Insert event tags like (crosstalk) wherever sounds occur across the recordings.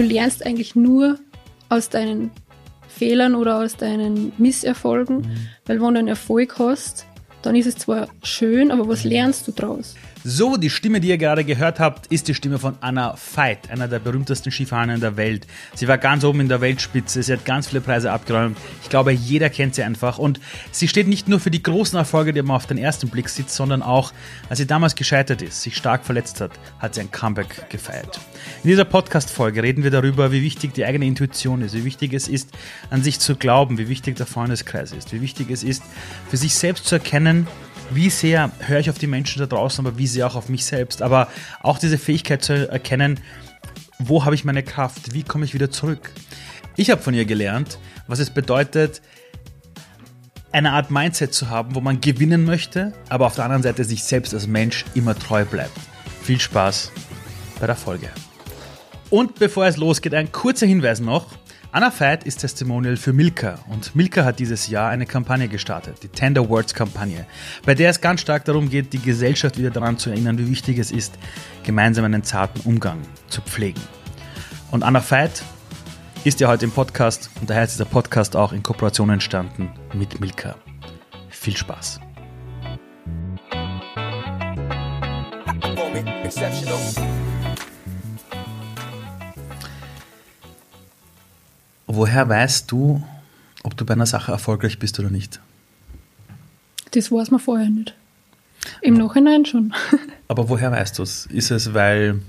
du lernst eigentlich nur aus deinen Fehlern oder aus deinen Misserfolgen, mhm. weil wenn du einen Erfolg hast, dann ist es zwar schön, aber was lernst du daraus? So, die Stimme, die ihr gerade gehört habt, ist die Stimme von Anna Veit, einer der berühmtesten Skifahrerinnen der Welt. Sie war ganz oben in der Weltspitze, sie hat ganz viele Preise abgeräumt. Ich glaube, jeder kennt sie einfach. Und sie steht nicht nur für die großen Erfolge, die man auf den ersten Blick sieht, sondern auch, als sie damals gescheitert ist, sich stark verletzt hat, hat sie ein Comeback gefeiert. In dieser Podcast-Folge reden wir darüber, wie wichtig die eigene Intuition ist, wie wichtig es ist, an sich zu glauben, wie wichtig der Freundeskreis ist, wie wichtig es ist, für sich selbst zu erkennen, wie sehr höre ich auf die Menschen da draußen, aber wie sehr auch auf mich selbst. Aber auch diese Fähigkeit zu erkennen, wo habe ich meine Kraft, wie komme ich wieder zurück. Ich habe von ihr gelernt, was es bedeutet, eine Art Mindset zu haben, wo man gewinnen möchte, aber auf der anderen Seite sich selbst als Mensch immer treu bleibt. Viel Spaß bei der Folge. Und bevor es losgeht, ein kurzer Hinweis noch. Anna Veit ist Testimonial für Milka und Milka hat dieses Jahr eine Kampagne gestartet, die Tender Words Kampagne, bei der es ganz stark darum geht, die Gesellschaft wieder daran zu erinnern, wie wichtig es ist, gemeinsam einen zarten Umgang zu pflegen. Und Anna Veit ist ja heute im Podcast und daher ist dieser Podcast auch in Kooperation entstanden mit Milka. Viel Spaß. Woher weißt du, ob du bei einer Sache erfolgreich bist oder nicht? Das weiß man vorher nicht. Im aber, Nachhinein schon. (laughs) aber woher weißt du es? Ist es, weil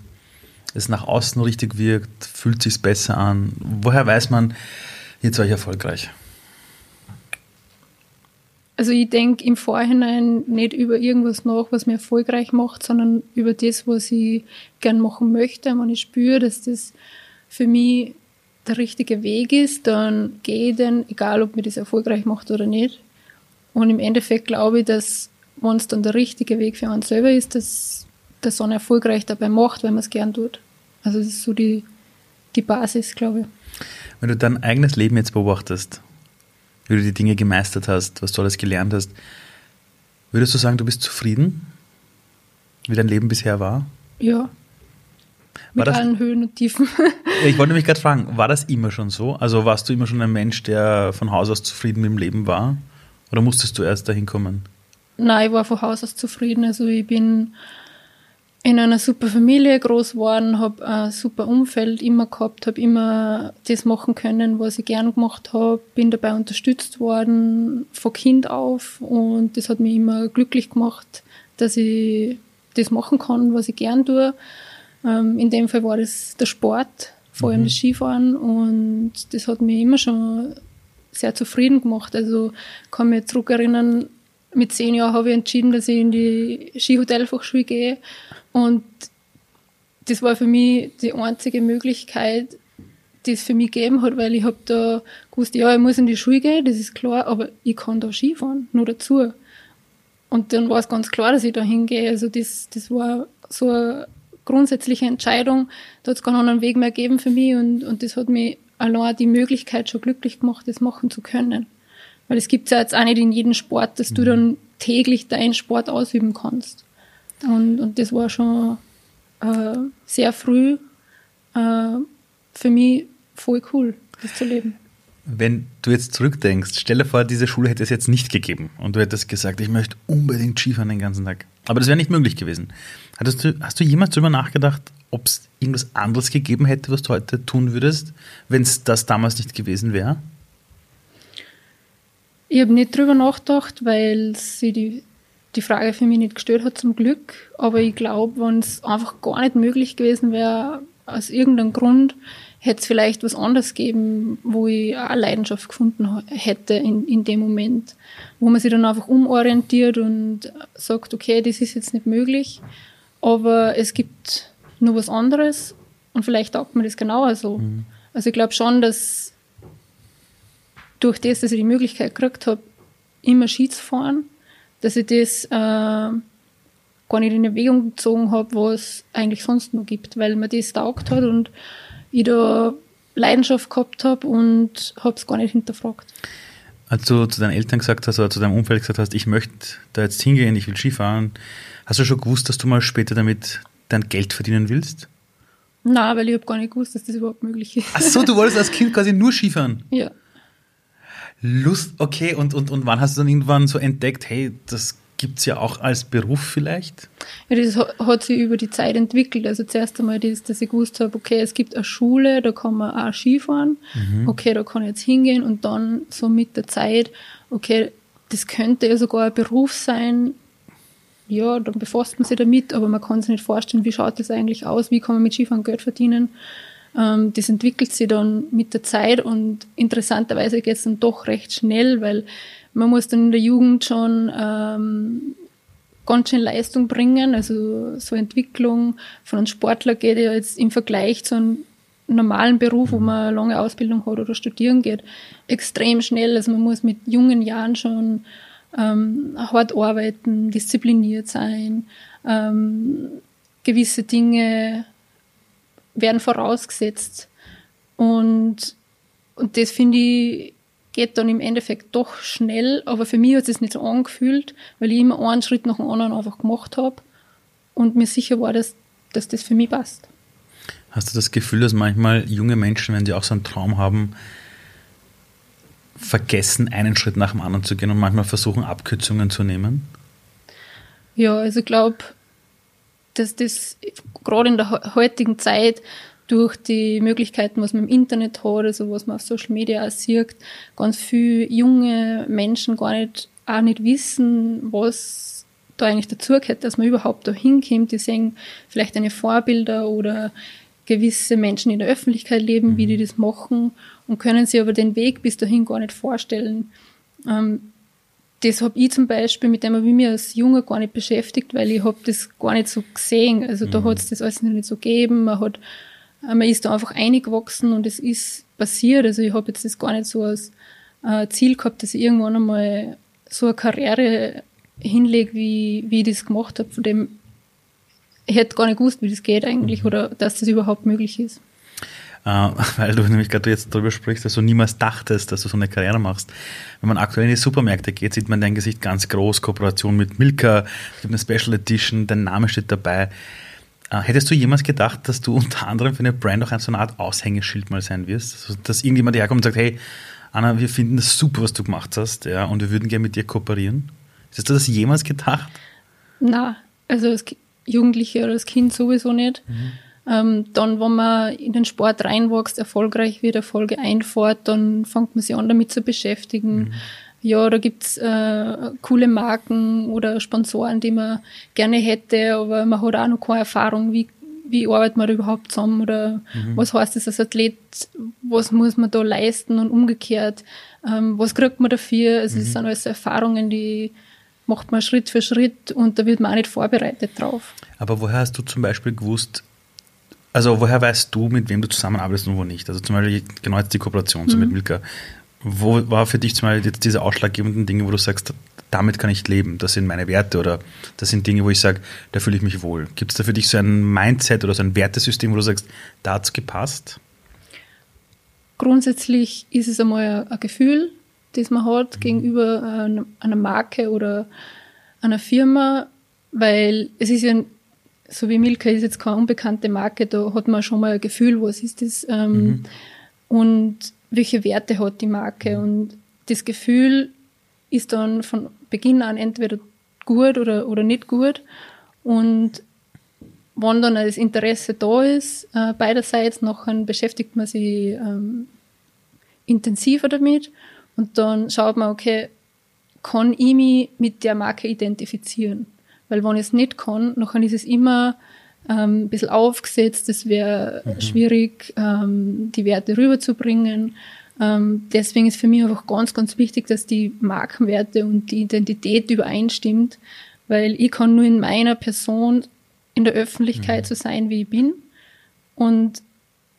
es nach außen richtig wirkt? Fühlt sich besser an? Woher weiß man, jetzt war ich erfolgreich? Also ich denke im Vorhinein nicht über irgendwas nach, was mir erfolgreich macht, sondern über das, was ich gern machen möchte. Wenn ich spüre, dass das für mich der richtige Weg ist, dann gehe ich den, egal ob mir das erfolgreich macht oder nicht. Und im Endeffekt glaube ich, dass wenn es dann der richtige Weg für einen selber ist, dass der Sonne erfolgreich dabei macht, wenn man es gern tut. Also das ist so die, die Basis, glaube ich. Wenn du dein eigenes Leben jetzt beobachtest, wie du die Dinge gemeistert hast, was du alles gelernt hast, würdest du sagen, du bist zufrieden, wie dein Leben bisher war? Ja, mit das, allen Höhen und Tiefen. (laughs) ich wollte mich gerade fragen, war das immer schon so? Also warst du immer schon ein Mensch, der von Haus aus zufrieden mit dem Leben war? Oder musstest du erst dahin kommen? Nein, ich war von Haus aus zufrieden. Also ich bin in einer super Familie groß geworden, habe ein super Umfeld immer gehabt, habe immer das machen können, was ich gern gemacht habe, bin dabei unterstützt worden von Kind auf und das hat mich immer glücklich gemacht, dass ich das machen kann, was ich gern tue. Ähm, in dem Fall war das der Sport, vor allem mhm. das Skifahren und das hat mich immer schon sehr zufrieden gemacht. Also kann mich zurückerinnern, mit zehn Jahren habe ich entschieden, dass ich in die Skihotelfachschule gehe und das war für mich die einzige Möglichkeit, die es für mich gegeben hat, weil ich habe da gewusst, ja, ich muss in die Schule gehen, das ist klar, aber ich kann da Skifahren, nur dazu. Und dann war es ganz klar, dass ich da hingehe. Also das, das war so eine grundsätzliche Entscheidung. Da hat es keinen anderen Weg mehr gegeben für mich und, und das hat mir allein die Möglichkeit schon glücklich gemacht, das machen zu können. Weil es gibt ja jetzt auch nicht in jedem Sport, dass du mhm. dann täglich deinen Sport ausüben kannst. Und, und das war schon äh, sehr früh äh, für mich voll cool, das zu leben. Wenn du jetzt zurückdenkst, stell dir vor, diese Schule hätte es jetzt nicht gegeben und du hättest gesagt, ich möchte unbedingt Skifahren den ganzen Tag. Aber das wäre nicht möglich gewesen. Hattest du, hast du jemals darüber nachgedacht, ob es irgendwas anderes gegeben hätte, was du heute tun würdest, wenn es das damals nicht gewesen wäre? Ich habe nicht drüber nachgedacht, weil sie die, die Frage für mich nicht gestellt hat, zum Glück. Aber ich glaube, wenn es einfach gar nicht möglich gewesen wäre, aus irgendeinem Grund, hätte es vielleicht was anderes geben, wo ich auch Leidenschaft gefunden hätte in, in dem Moment, wo man sich dann einfach umorientiert und sagt, okay, das ist jetzt nicht möglich, aber es gibt nur was anderes und vielleicht taugt man das genauer so. Mhm. Also ich glaube schon, dass durch das, dass ich die Möglichkeit gekriegt habe, immer Ski zu fahren, dass ich das äh, gar nicht in Erwägung gezogen habe, was eigentlich sonst noch gibt, weil mir das taugt hat und ich da Leidenschaft gehabt habe und habe es gar nicht hinterfragt. Als du zu deinen Eltern gesagt hast oder zu deinem Umfeld gesagt hast, ich möchte da jetzt hingehen, ich will Skifahren, hast du schon gewusst, dass du mal später damit dein Geld verdienen willst? Na, weil ich habe gar nicht gewusst, dass das überhaupt möglich ist. Ach so, du wolltest als Kind quasi nur Skifahren? (laughs) Ja. Lust, okay, und, und, und wann hast du dann irgendwann so entdeckt, hey, das gibt es ja auch als Beruf vielleicht? Ja, das hat sich über die Zeit entwickelt. Also zuerst einmal das, dass ich gewusst habe, okay, es gibt eine Schule, da kann man auch Skifahren, mhm. okay, da kann ich jetzt hingehen und dann so mit der Zeit, okay, das könnte ja sogar ein Beruf sein, ja, dann befasst man sich damit, aber man kann sich nicht vorstellen, wie schaut das eigentlich aus, wie kann man mit Skifahren Geld verdienen. Ähm, das entwickelt sich dann mit der Zeit und interessanterweise geht es dann doch recht schnell, weil man muss dann in der Jugend schon ähm, ganz schön Leistung bringen. Also so Entwicklung von einem Sportler geht ja jetzt im Vergleich zu einem normalen Beruf, wo man eine lange Ausbildung hat oder studieren geht, extrem schnell. Also man muss mit jungen Jahren schon ähm, hart arbeiten, diszipliniert sein, ähm, gewisse Dinge werden vorausgesetzt. Und, und das finde ich, geht dann im Endeffekt doch schnell, aber für mich hat es nicht so angefühlt, weil ich immer einen Schritt nach dem anderen einfach gemacht habe und mir sicher war, dass, dass das für mich passt. Hast du das Gefühl, dass manchmal junge Menschen, wenn sie auch so einen Traum haben, vergessen, einen Schritt nach dem anderen zu gehen und manchmal versuchen, Abkürzungen zu nehmen? Ja, also ich glaube, dass das gerade in der heutigen Zeit durch die Möglichkeiten, was man im Internet hat, also was man auf Social Media auch sieht, ganz viele junge Menschen gar nicht, auch nicht wissen, was da eigentlich dazugehört, dass man überhaupt da hinkommt. Die sehen vielleicht eine Vorbilder oder gewisse Menschen in der Öffentlichkeit leben, wie die mhm. das machen und können sich aber den Weg bis dahin gar nicht vorstellen. Ähm, das habe ich zum Beispiel, mit dem habe ich mich als Junge gar nicht beschäftigt, weil ich habe das gar nicht so gesehen. Also da mhm. hat es das alles noch nicht so gegeben. Man hat, man ist da einfach eingewachsen und es ist passiert. Also ich habe jetzt das gar nicht so als äh, Ziel gehabt, dass ich irgendwann einmal so eine Karriere hinlege, wie, wie ich das gemacht habe. Von dem ich hätte gar nicht gewusst, wie das geht eigentlich mhm. oder dass das überhaupt möglich ist. Äh, (laughs) weil du nämlich gerade jetzt darüber sprichst, dass du niemals dachtest, dass du so eine Karriere machst. Wenn man aktuell in die Supermärkte geht, sieht man dein Gesicht ganz groß, Kooperation mit Milka, es gibt eine Special Edition, dein Name steht dabei. Äh, hättest du jemals gedacht, dass du (laughs) unter anderem für eine Brand auch so eine Art Aushängeschild mal sein wirst? Also, dass irgendjemand herkommt und sagt, hey, Anna, wir finden das super, was du gemacht hast, ja, und wir würden gerne mit dir kooperieren. Hast du das jemals gedacht? Na, also es, Jugendliche oder als Kind sowieso nicht. Mhm. Ähm, dann, wenn man in den Sport reinwächst, erfolgreich wird, Erfolge einfährt, dann fängt man sich an, damit zu beschäftigen. Mhm. Ja, da gibt's äh, coole Marken oder Sponsoren, die man gerne hätte, aber man hat auch noch keine Erfahrung, wie, wie arbeitet man da überhaupt zusammen oder mhm. was heißt das als Athlet, was muss man da leisten und umgekehrt, ähm, was kriegt man dafür? Also, mhm. das sind alles Erfahrungen, die macht man Schritt für Schritt und da wird man auch nicht vorbereitet drauf. Aber woher hast du zum Beispiel gewusst, also woher weißt du, mit wem du zusammenarbeitest und wo nicht? Also zum Beispiel genau jetzt die Kooperation so mhm. mit Milka. Wo war für dich zum Beispiel jetzt diese ausschlaggebenden Dinge, wo du sagst, damit kann ich leben, das sind meine Werte oder das sind Dinge, wo ich sage, da fühle ich mich wohl. Gibt es da für dich so ein Mindset oder so ein Wertesystem, wo du sagst, da hat es gepasst? Grundsätzlich ist es einmal ein Gefühl, das man hat mhm. gegenüber einer Marke oder einer Firma, weil es ist ja, so wie Milka ist jetzt keine unbekannte Marke, da hat man schon mal ein Gefühl, was ist das ähm, mhm. und welche Werte hat die Marke mhm. und das Gefühl ist dann von Beginn an entweder gut oder, oder nicht gut und wenn dann das Interesse da ist, äh, beiderseits, nachher beschäftigt man sich ähm, intensiver damit und dann schaut man, okay, kann ich mich mit der Marke identifizieren? Weil wenn ich es nicht kann, dann ist es immer ähm, ein bisschen aufgesetzt, es wäre mhm. schwierig, ähm, die Werte rüberzubringen. Ähm, deswegen ist für mich einfach ganz, ganz wichtig, dass die Markenwerte und die Identität übereinstimmt, weil ich kann nur in meiner Person in der Öffentlichkeit mhm. so sein, wie ich bin. Und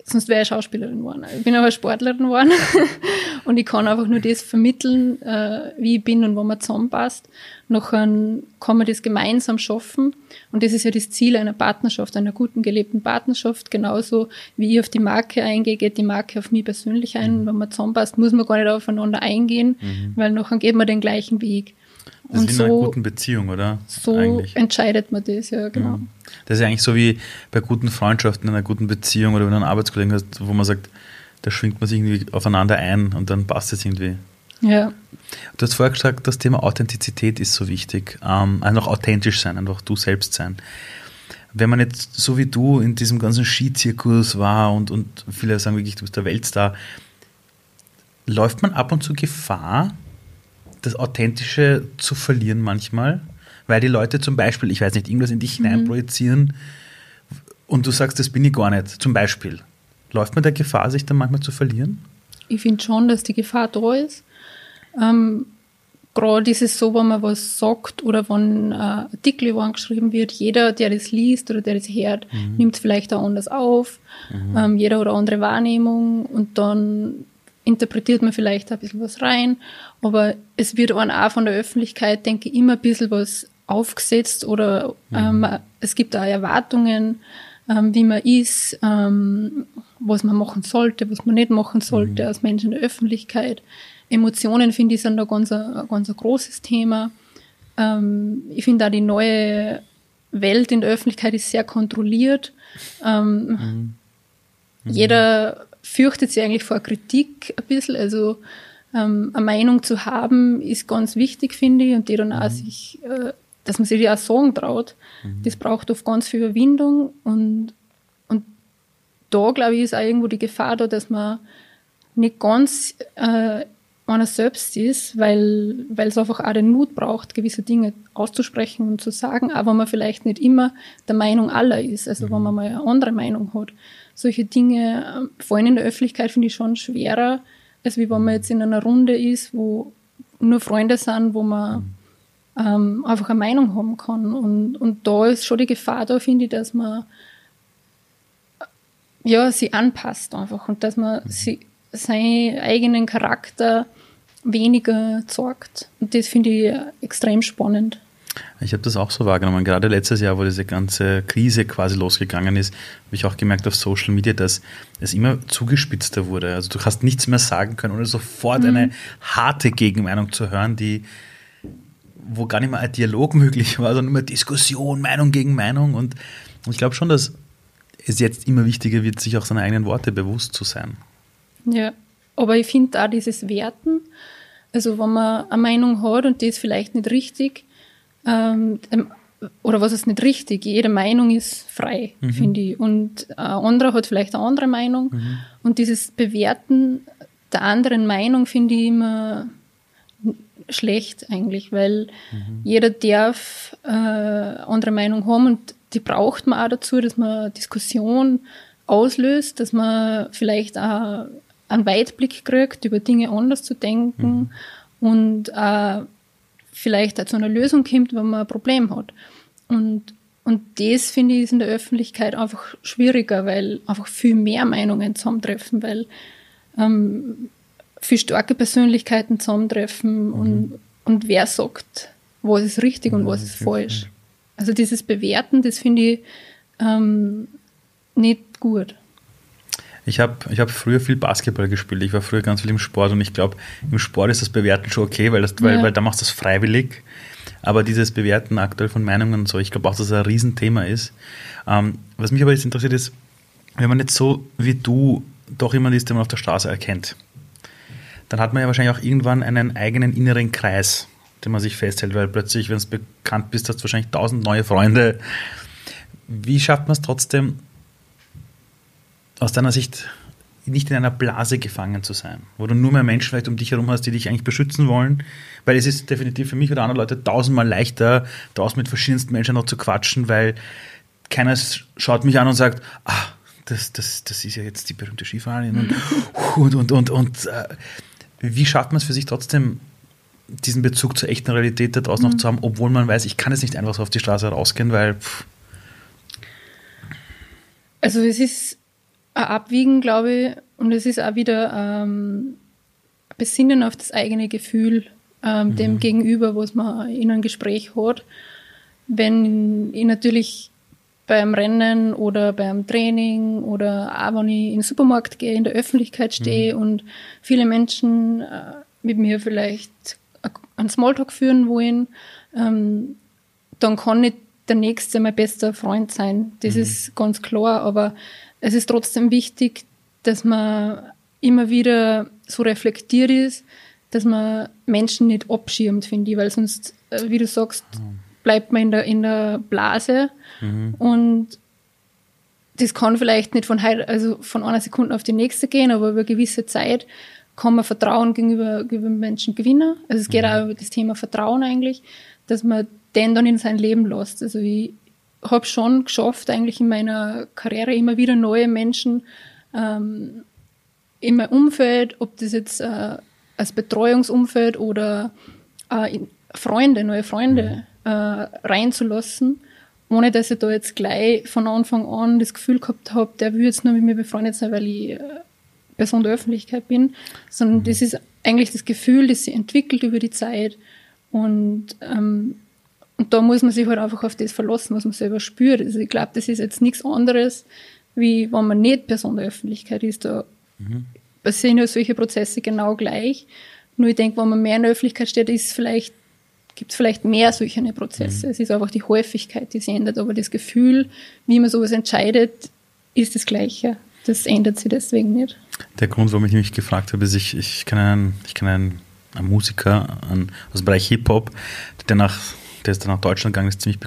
sonst wäre ich Schauspielerin geworden. Ich bin aber Sportlerin geworden (laughs) und ich kann einfach nur das vermitteln, äh, wie ich bin und wo man zusammenpasst. Nachher kann man das gemeinsam schaffen und das ist ja das Ziel einer Partnerschaft, einer guten gelebten Partnerschaft. Genauso wie ich auf die Marke eingehe, geht die Marke auf mich persönlich ein. Mhm. Wenn man zusammenpasst, muss man gar nicht aufeinander eingehen, mhm. weil nachher geht man den gleichen Weg. Das und ist wie in einer guten Beziehung, oder? So eigentlich. entscheidet man das, ja, genau. Mhm. Das ist ja eigentlich so wie bei guten Freundschaften, in einer guten Beziehung oder wenn du einen Arbeitskollegen hast, wo man sagt, da schwingt man sich irgendwie aufeinander ein und dann passt es irgendwie. Ja. Du hast vorher gesagt, das Thema Authentizität ist so wichtig. Ähm, einfach authentisch sein, einfach du selbst sein. Wenn man jetzt so wie du in diesem ganzen Skizirkus war und, und viele sagen wirklich, du bist der Weltstar, läuft man ab und zu Gefahr, das Authentische zu verlieren manchmal? Weil die Leute zum Beispiel, ich weiß nicht, irgendwas in dich mhm. hineinprojizieren und du sagst, das bin ich gar nicht, zum Beispiel. Läuft man der Gefahr, sich dann manchmal zu verlieren? Ich finde schon, dass die Gefahr da ist. Ähm, Gerade ist es so, wenn man was sagt oder wenn ein Artikel geschrieben wird, jeder, der das liest oder der das hört, mhm. nimmt es vielleicht auch anders auf. Mhm. Ähm, jeder hat eine andere Wahrnehmung und dann interpretiert man vielleicht ein bisschen was rein. Aber es wird auch von der Öffentlichkeit, denke ich, immer ein bisschen was aufgesetzt oder mhm. ähm, es gibt auch Erwartungen, ähm, wie man ist, ähm, was man machen sollte, was man nicht machen sollte mhm. als Mensch in der Öffentlichkeit. Emotionen, finde ich, sind da ganz ein, ganz ein großes Thema. Ähm, ich finde auch die neue Welt in der Öffentlichkeit ist sehr kontrolliert. Ähm, mhm. Mhm. Jeder fürchtet sich eigentlich vor Kritik ein bisschen. Also ähm, eine Meinung zu haben, ist ganz wichtig, finde ich, und die dann mhm. auch sich, äh, dass man sich die auch sagen traut. Mhm. Das braucht oft ganz viel Überwindung und, und da, glaube ich, ist auch irgendwo die Gefahr da, dass man nicht ganz äh, einer selbst ist, weil, weil es einfach auch den Mut braucht, gewisse Dinge auszusprechen und zu sagen, aber man vielleicht nicht immer der Meinung aller ist, also mhm. wenn man mal eine andere Meinung hat. Solche Dinge, äh, vor allem in der Öffentlichkeit, finde ich schon schwerer, als wie wenn man jetzt in einer Runde ist, wo nur Freunde sind, wo man mhm. ähm, einfach eine Meinung haben kann. Und, und da ist schon die Gefahr da, finde ich, dass man ja, sie anpasst einfach und dass man mhm. sie seinen eigenen Charakter weniger zeigt. Und das finde ich extrem spannend. Ich habe das auch so wahrgenommen. Gerade letztes Jahr, wo diese ganze Krise quasi losgegangen ist, habe ich auch gemerkt auf Social Media, dass es immer zugespitzter wurde. Also du hast nichts mehr sagen können, ohne sofort mhm. eine harte Gegenmeinung zu hören, die wo gar nicht mehr ein Dialog (laughs) möglich war, sondern immer Diskussion, Meinung gegen Meinung. Und ich glaube schon, dass es jetzt immer wichtiger wird, sich auch seiner eigenen Worte bewusst zu sein. Ja, aber ich finde da dieses Werten, also wenn man eine Meinung hat und die ist vielleicht nicht richtig, ähm, ähm, oder was ist nicht richtig, jede Meinung ist frei, mhm. finde ich. Und ein anderer hat vielleicht eine andere Meinung. Mhm. Und dieses Bewerten der anderen Meinung finde ich immer schlecht eigentlich, weil mhm. jeder darf äh, andere Meinung haben und die braucht man auch dazu, dass man Diskussion auslöst, dass man vielleicht auch einen Weitblick kriegt, über Dinge anders zu denken mhm. und äh, vielleicht auch zu einer Lösung kommt, wenn man ein Problem hat. Und, und das finde ich ist in der Öffentlichkeit einfach schwieriger, weil einfach viel mehr Meinungen zusammentreffen, weil ähm, viel starke Persönlichkeiten zusammentreffen mhm. und, und wer sagt, was ist richtig und was ist falsch. Also dieses Bewerten, das finde ich ähm, nicht gut. Ich habe ich hab früher viel Basketball gespielt. Ich war früher ganz viel im Sport und ich glaube, im Sport ist das Bewerten schon okay, weil, das, weil, ja. weil da machst du das freiwillig. Aber dieses Bewerten aktuell von Meinungen und so, ich glaube auch, dass das ein Riesenthema ist. Ähm, was mich aber jetzt interessiert ist, wenn man jetzt so wie du doch jemand ist, den man auf der Straße erkennt, dann hat man ja wahrscheinlich auch irgendwann einen eigenen inneren Kreis, den man sich festhält, weil plötzlich, wenn du bekannt bist, hast du wahrscheinlich tausend neue Freunde. Wie schafft man es trotzdem, aus deiner Sicht nicht in einer Blase gefangen zu sein, wo du nur mehr Menschen vielleicht um dich herum hast, die dich eigentlich beschützen wollen, weil es ist definitiv für mich oder andere Leute tausendmal leichter, draußen mit verschiedensten Menschen noch zu quatschen, weil keiner schaut mich an und sagt, ah, das, das, das ist ja jetzt die berühmte Skifahrerin und, (laughs) und, und, und, und äh, wie schafft man es für sich trotzdem, diesen Bezug zur echten Realität da draußen mhm. noch zu haben, obwohl man weiß, ich kann jetzt nicht einfach so auf die Straße rausgehen, weil pff. also es ist Abwiegen, glaube ich, und es ist auch wieder ähm, Besinnen auf das eigene Gefühl ähm, mhm. dem Gegenüber, was man in einem Gespräch hat. Wenn ich natürlich beim Rennen oder beim Training oder auch wenn ich in den Supermarkt gehe, in der Öffentlichkeit stehe mhm. und viele Menschen äh, mit mir vielleicht einen Smalltalk führen wollen, ähm, dann kann nicht der Nächste mein bester Freund sein. Das mhm. ist ganz klar, aber es ist trotzdem wichtig, dass man immer wieder so reflektiert ist, dass man Menschen nicht abschirmt, finde ich, weil sonst, äh, wie du sagst, bleibt man in der, in der Blase mhm. und das kann vielleicht nicht von heute, also von einer Sekunde auf die nächste gehen, aber über eine gewisse Zeit kann man Vertrauen gegenüber, gegenüber Menschen gewinnen. Also es geht mhm. auch über das Thema Vertrauen eigentlich, dass man den dann in sein Leben lässt. Also ich habe schon geschafft, eigentlich in meiner Karriere immer wieder neue Menschen ähm, in mein Umfeld, ob das jetzt äh, als Betreuungsumfeld oder äh, Freunde, neue Freunde mhm. äh, reinzulassen, ohne dass ich da jetzt gleich von Anfang an das Gefühl gehabt habe, der will jetzt nur mit mir befreundet sein, weil ich äh, Person der Öffentlichkeit bin, sondern mhm. das ist eigentlich das Gefühl, das sich entwickelt über die Zeit und ähm, und da muss man sich halt einfach auf das verlassen, was man selber spürt. Also ich glaube, das ist jetzt nichts anderes, wie wenn man nicht Person der Öffentlichkeit ist. Da mhm. passieren ja solche Prozesse genau gleich. Nur ich denke, wenn man mehr in der Öffentlichkeit steht, ist vielleicht, gibt es vielleicht mehr solche Prozesse. Mhm. Es ist einfach die Häufigkeit, die sich ändert, aber das Gefühl, wie man sowas entscheidet, ist das Gleiche. Das ändert sich deswegen nicht. Der Grund, warum ich mich gefragt habe, ist, ich, ich kenne einen, ich kenne einen, einen Musiker einen, aus dem Bereich Hip-Hop, der nach der ist dann nach Deutschland gegangen, ist ziemlich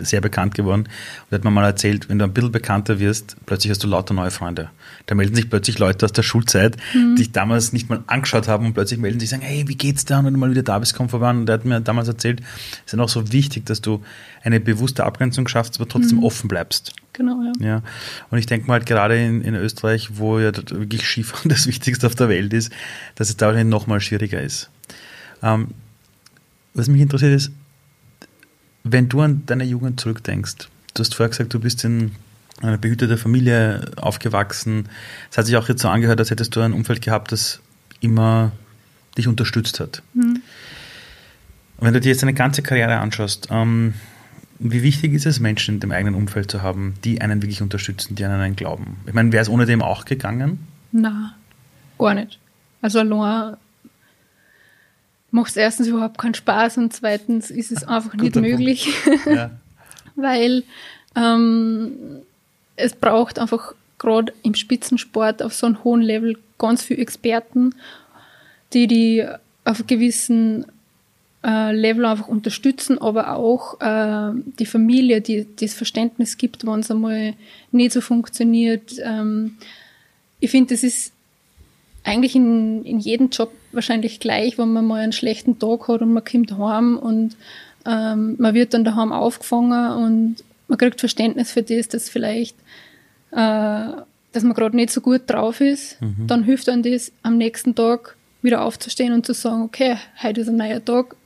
sehr bekannt geworden. Und hat mir mal erzählt, wenn du ein bisschen bekannter wirst, plötzlich hast du lauter neue Freunde. Da melden sich plötzlich Leute aus der Schulzeit, mhm. die dich damals nicht mal angeschaut haben und plötzlich melden sich sagen, hey, wie geht's da? Und wenn du mal wieder da bist, komm vorbei. Und der hat mir damals erzählt, es ist dann auch so wichtig, dass du eine bewusste Abgrenzung schaffst, aber trotzdem mhm. offen bleibst. Genau, ja. ja. Und ich denke mal halt gerade in, in Österreich, wo ja wirklich Skifahren (laughs) das Wichtigste auf der Welt ist, dass es da noch mal schwieriger ist. Ähm, was mich interessiert ist, wenn du an deine Jugend zurückdenkst, du hast vorher gesagt, du bist in einer behüteten Familie aufgewachsen. Es hat sich auch jetzt so angehört, als hättest du ein Umfeld gehabt, das immer dich unterstützt hat. Mhm. Wenn du dir jetzt deine ganze Karriere anschaust, ähm, wie wichtig ist es, Menschen in dem eigenen Umfeld zu haben, die einen wirklich unterstützen, die an einen glauben? Ich meine, wäre es ohne dem auch gegangen? Na, gar nicht. Also allein macht es erstens überhaupt keinen Spaß und zweitens ist es einfach nicht möglich, ja. (laughs) weil ähm, es braucht einfach gerade im Spitzensport auf so einem hohen Level ganz viele Experten, die die auf einem gewissen äh, Level einfach unterstützen, aber auch äh, die Familie, die das Verständnis gibt, wenn es einmal nicht so funktioniert. Ähm, ich finde, das ist eigentlich in, in jedem Job wahrscheinlich gleich, wenn man mal einen schlechten Tag hat und man kommt heim und ähm, man wird dann daheim aufgefangen und man kriegt Verständnis für das, dass vielleicht, äh, dass man gerade nicht so gut drauf ist. Mhm. Dann hilft einem das, am nächsten Tag wieder aufzustehen und zu sagen, okay, heute ist ein neuer Tag,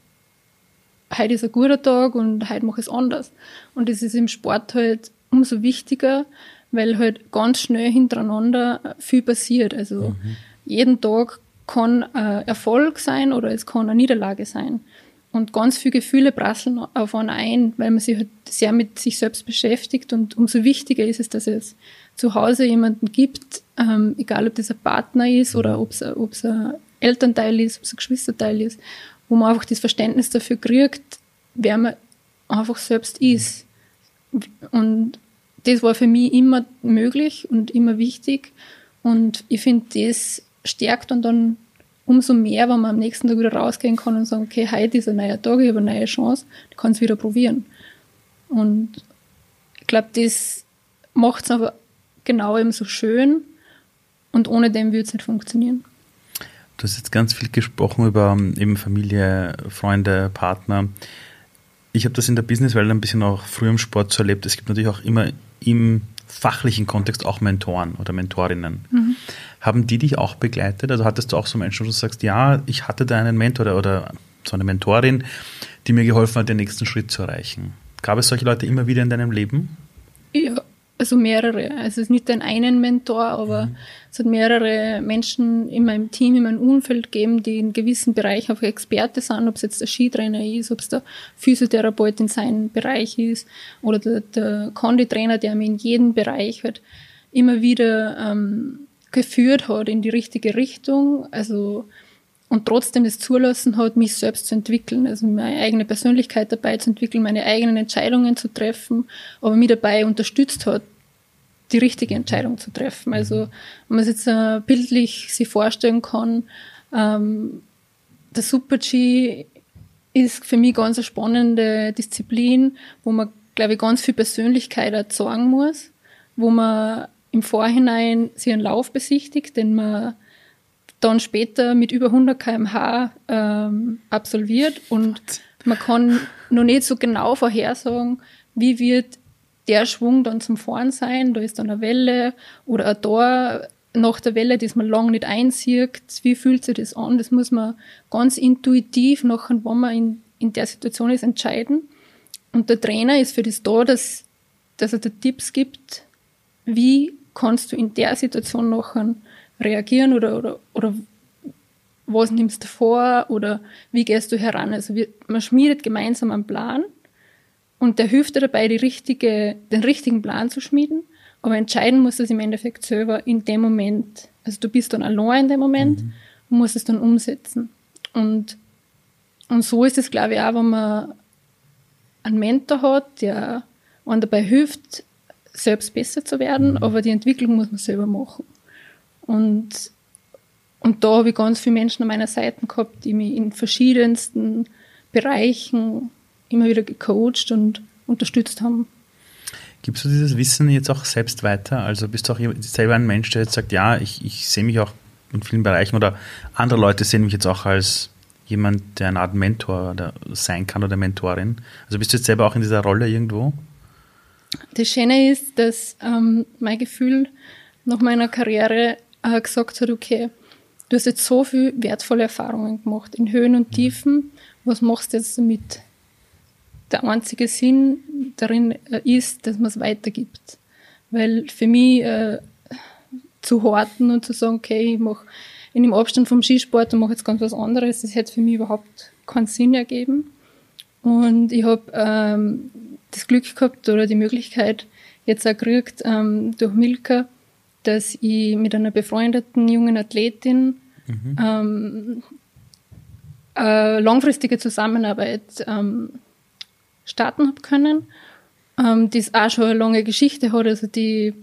heute ist ein guter Tag und heute mache ich es anders. Und das ist im Sport halt umso wichtiger, weil halt ganz schnell hintereinander viel passiert. Also mhm. Jeden Tag kann äh, Erfolg sein oder es kann eine Niederlage sein. Und ganz viele Gefühle prasseln auf einen ein, weil man sich halt sehr mit sich selbst beschäftigt. Und umso wichtiger ist es, dass es zu Hause jemanden gibt, ähm, egal ob das ein Partner ist oder ob es, ob es ein Elternteil ist, ob es ein Geschwisterteil ist, wo man einfach das Verständnis dafür kriegt, wer man einfach selbst ist. Und das war für mich immer möglich und immer wichtig. Und ich finde, das stärkt und dann umso mehr, wenn man am nächsten Tag wieder rausgehen kann und sagen, okay, heute ist ein neuer Tag, ich habe eine neue Chance, ich kann es wieder probieren. Und ich glaube, das macht es aber genau eben so schön und ohne dem würde es nicht funktionieren. Du hast jetzt ganz viel gesprochen über ähm, eben Familie, Freunde, Partner. Ich habe das in der Businesswelt ein bisschen auch früher im Sport so erlebt. Es gibt natürlich auch immer im fachlichen Kontext auch Mentoren oder Mentorinnen. Mhm. Haben die dich auch begleitet? Also hattest du auch so Menschen, wo du sagst, ja, ich hatte da einen Mentor oder, oder so eine Mentorin, die mir geholfen hat, den nächsten Schritt zu erreichen. Gab es solche Leute immer wieder in deinem Leben? Ja, also mehrere. Also es ist nicht den einen Mentor, aber mhm. es hat mehrere Menschen in meinem Team, in meinem Umfeld gegeben, die in gewissen Bereichen einfach Experte sind, ob es jetzt der Skitrainer ist, ob es der Physiotherapeut in seinem Bereich ist oder der, der Konditrainer, der mir in jedem Bereich halt immer wieder ähm, geführt hat in die richtige Richtung. Also und trotzdem das zulassen hat, mich selbst zu entwickeln, also meine eigene Persönlichkeit dabei zu entwickeln, meine eigenen Entscheidungen zu treffen, aber mich dabei unterstützt hat, die richtige Entscheidung zu treffen. Also wenn man es jetzt äh, bildlich sich vorstellen kann, ähm, der Super-G ist für mich ganz eine spannende Disziplin, wo man, glaube ich, ganz viel Persönlichkeit erzeugen muss, wo man im Vorhinein sich einen Lauf besichtigt, den man dann später mit über 100 km/h ähm, absolviert und man kann noch nicht so genau vorhersagen, wie wird der Schwung dann zum Fahren sein. Da ist dann eine Welle oder ein Tor nach der Welle, das man lang nicht einsieht. Wie fühlt sich das an? Das muss man ganz intuitiv nachher, wenn man in, in der Situation ist, entscheiden. Und der Trainer ist für das da, dass, dass er dir Tipps gibt, wie kannst du in der Situation nachher reagieren oder, oder, oder was nimmst du vor oder wie gehst du heran. Also wir, man schmiedet gemeinsam einen Plan und der hilft dir dabei, die richtige, den richtigen Plan zu schmieden. Aber entscheiden muss es im Endeffekt selber in dem Moment. Also du bist dann allein in dem Moment mhm. und musst es dann umsetzen. Und, und so ist es, glaube ich, auch, wenn man einen Mentor hat, der einem dabei hilft, selbst besser zu werden, mhm. aber die Entwicklung muss man selber machen. Und, und da habe ich ganz viele Menschen an meiner Seite gehabt, die mich in verschiedensten Bereichen immer wieder gecoacht und unterstützt haben. Gibst du dieses Wissen jetzt auch selbst weiter? Also bist du auch selber ein Mensch, der jetzt sagt, ja, ich, ich sehe mich auch in vielen Bereichen oder andere Leute sehen mich jetzt auch als jemand, der eine Art Mentor sein kann oder Mentorin. Also bist du jetzt selber auch in dieser Rolle irgendwo? Das Schöne ist, dass ähm, mein Gefühl nach meiner Karriere äh, gesagt hat, okay, du hast jetzt so viel wertvolle Erfahrungen gemacht, in Höhen und mhm. Tiefen, was machst du jetzt damit? Der einzige Sinn darin äh, ist, dass man es weitergibt. Weil für mich äh, zu horten und zu sagen, okay, ich mache in dem Abstand vom Skisport und mache jetzt ganz was anderes, das hätte für mich überhaupt keinen Sinn ergeben. Und ich habe ähm, das Glück gehabt oder die Möglichkeit jetzt auch gekriegt ähm, durch Milka, dass ich mit einer befreundeten jungen Athletin mhm. ähm, eine langfristige Zusammenarbeit ähm, starten habe können, ähm, die auch schon eine lange Geschichte hat. Also die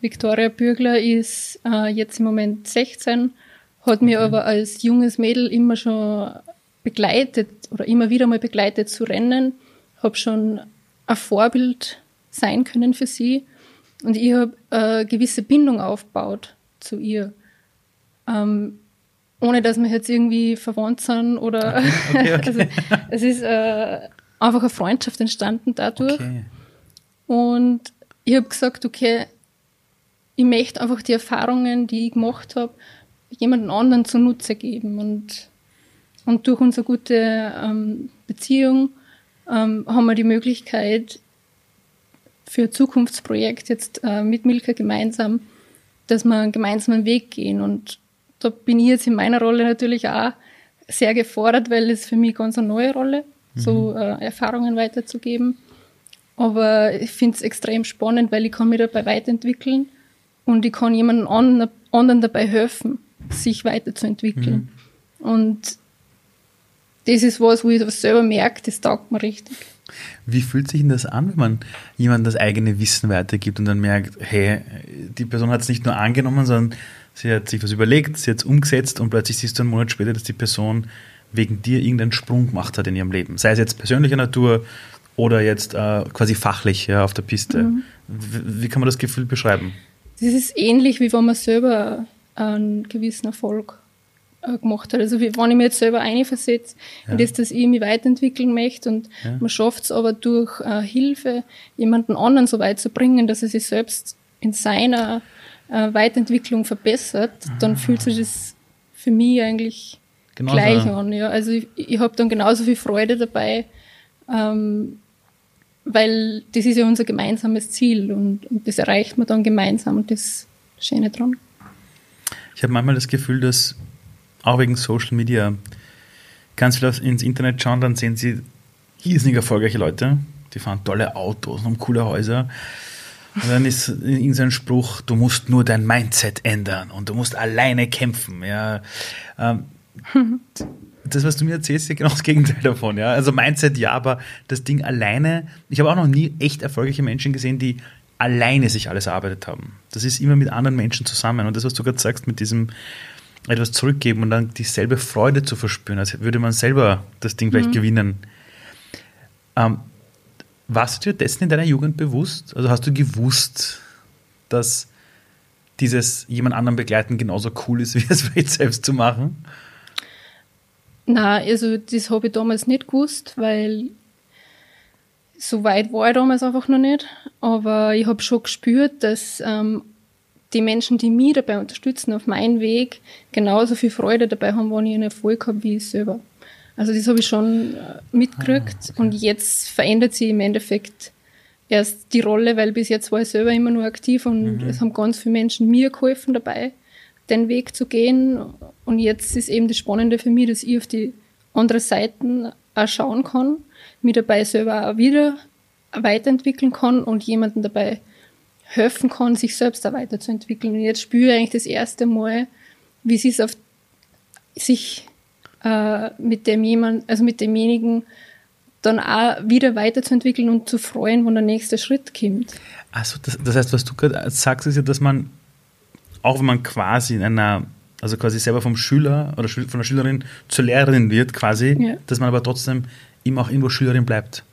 Victoria Bürgler ist äh, jetzt im Moment 16, hat mir aber als junges Mädel immer schon begleitet oder immer wieder mal begleitet zu Rennen, habe schon ein Vorbild sein können für sie und ich habe eine gewisse Bindung aufgebaut zu ihr. Ähm, ohne dass wir jetzt irgendwie verwandt sind oder okay, okay, (laughs) okay. also es ist äh, einfach eine Freundschaft entstanden dadurch. Und ich habe gesagt, okay, ich möchte einfach die Erfahrungen, die ich gemacht habe, jemanden anderen zunutze geben. Und, und durch unsere gute ähm, Beziehung ähm, haben wir die Möglichkeit, für ein Zukunftsprojekt jetzt äh, mit Milka gemeinsam, dass wir einen gemeinsamen Weg gehen. Und da bin ich jetzt in meiner Rolle natürlich auch sehr gefordert, weil es für mich ganz eine neue Rolle, mhm. so äh, Erfahrungen weiterzugeben. Aber ich finde es extrem spannend, weil ich kann mich dabei weiterentwickeln und ich kann jemandem anderen dabei helfen, sich weiterzuentwickeln. Mhm. Und das ist was, wo ich das selber merke, das taugt mir richtig. Wie fühlt sich denn das an, wenn man jemandem das eigene Wissen weitergibt und dann merkt, hey, die Person hat es nicht nur angenommen, sondern sie hat sich was überlegt, sie hat es umgesetzt und plötzlich siehst du einen Monat später, dass die Person wegen dir irgendeinen Sprung gemacht hat in ihrem Leben. Sei es jetzt persönlicher Natur oder jetzt äh, quasi fachlich ja, auf der Piste. Mhm. Wie, wie kann man das Gefühl beschreiben? Das ist ähnlich, wie wenn man selber einen gewissen Erfolg äh, gemacht hat. Also wenn ich mir jetzt selber einversetze ja. in das, dass ich mich weiterentwickeln möchte und ja. man schafft es aber durch äh, Hilfe, jemanden anderen so weit zu bringen, dass er sich selbst in seiner äh, Weiterentwicklung verbessert, ah. dann fühlt sich das für mich eigentlich genauso. gleich an. Ja. Also ich, ich habe dann genauso viel Freude dabei, ähm, weil das ist ja unser gemeinsames Ziel und, und das erreicht man dann gemeinsam und das Schöne dran. Ich habe manchmal das Gefühl, dass auch wegen Social Media, ganz viel ins Internet schauen, dann sehen sie irrsinnig erfolgreiche Leute, die fahren tolle Autos und haben coole Häuser. Und dann ist in so ein Spruch, du musst nur dein Mindset ändern und du musst alleine kämpfen. Ja. Ähm, das, was du mir erzählst, ist genau das Gegenteil davon. Ja? Also Mindset ja, aber das Ding alleine, ich habe auch noch nie echt erfolgreiche Menschen gesehen, die alleine sich alles erarbeitet haben. Das ist immer mit anderen Menschen zusammen. Und das, was du gerade sagst, mit diesem etwas zurückgeben und dann dieselbe Freude zu verspüren, als würde man selber das Ding vielleicht mhm. gewinnen. Ähm, warst du dir dessen in deiner Jugend bewusst? Also hast du gewusst, dass dieses jemand anderen begleiten genauso cool ist, (laughs) wie es vielleicht selbst zu machen? Na, also das habe ich damals nicht gewusst, weil so weit war ich damals einfach noch nicht. Aber ich habe schon gespürt, dass ähm, die Menschen, die mich dabei unterstützen auf meinem Weg, genauso viel Freude dabei haben, wenn ich einen Erfolg habe, wie ich selber. Also das habe ich schon äh, mitgekriegt ah, okay. und jetzt verändert sich im Endeffekt erst die Rolle, weil bis jetzt war ich selber immer nur aktiv und mhm. es haben ganz viele Menschen mir geholfen dabei, den Weg zu gehen. Und jetzt ist eben das Spannende für mich, dass ich auf die andere Seiten auch schauen kann, mich dabei selber auch wieder weiterentwickeln kann und jemanden dabei helfen kann, sich selbst auch weiterzuentwickeln. Und jetzt spüre ich eigentlich das erste Mal, wie es ist, auf sich äh, mit dem jemand, also mit demjenigen dann auch wieder weiterzuentwickeln und zu freuen, wo der nächste Schritt kommt. Also das, das heißt, was du gerade sagst, ist ja, dass man, auch wenn man quasi in einer, also quasi selber vom Schüler oder von der Schülerin zur Lehrerin wird, quasi, ja. dass man aber trotzdem immer auch irgendwo Schülerin bleibt.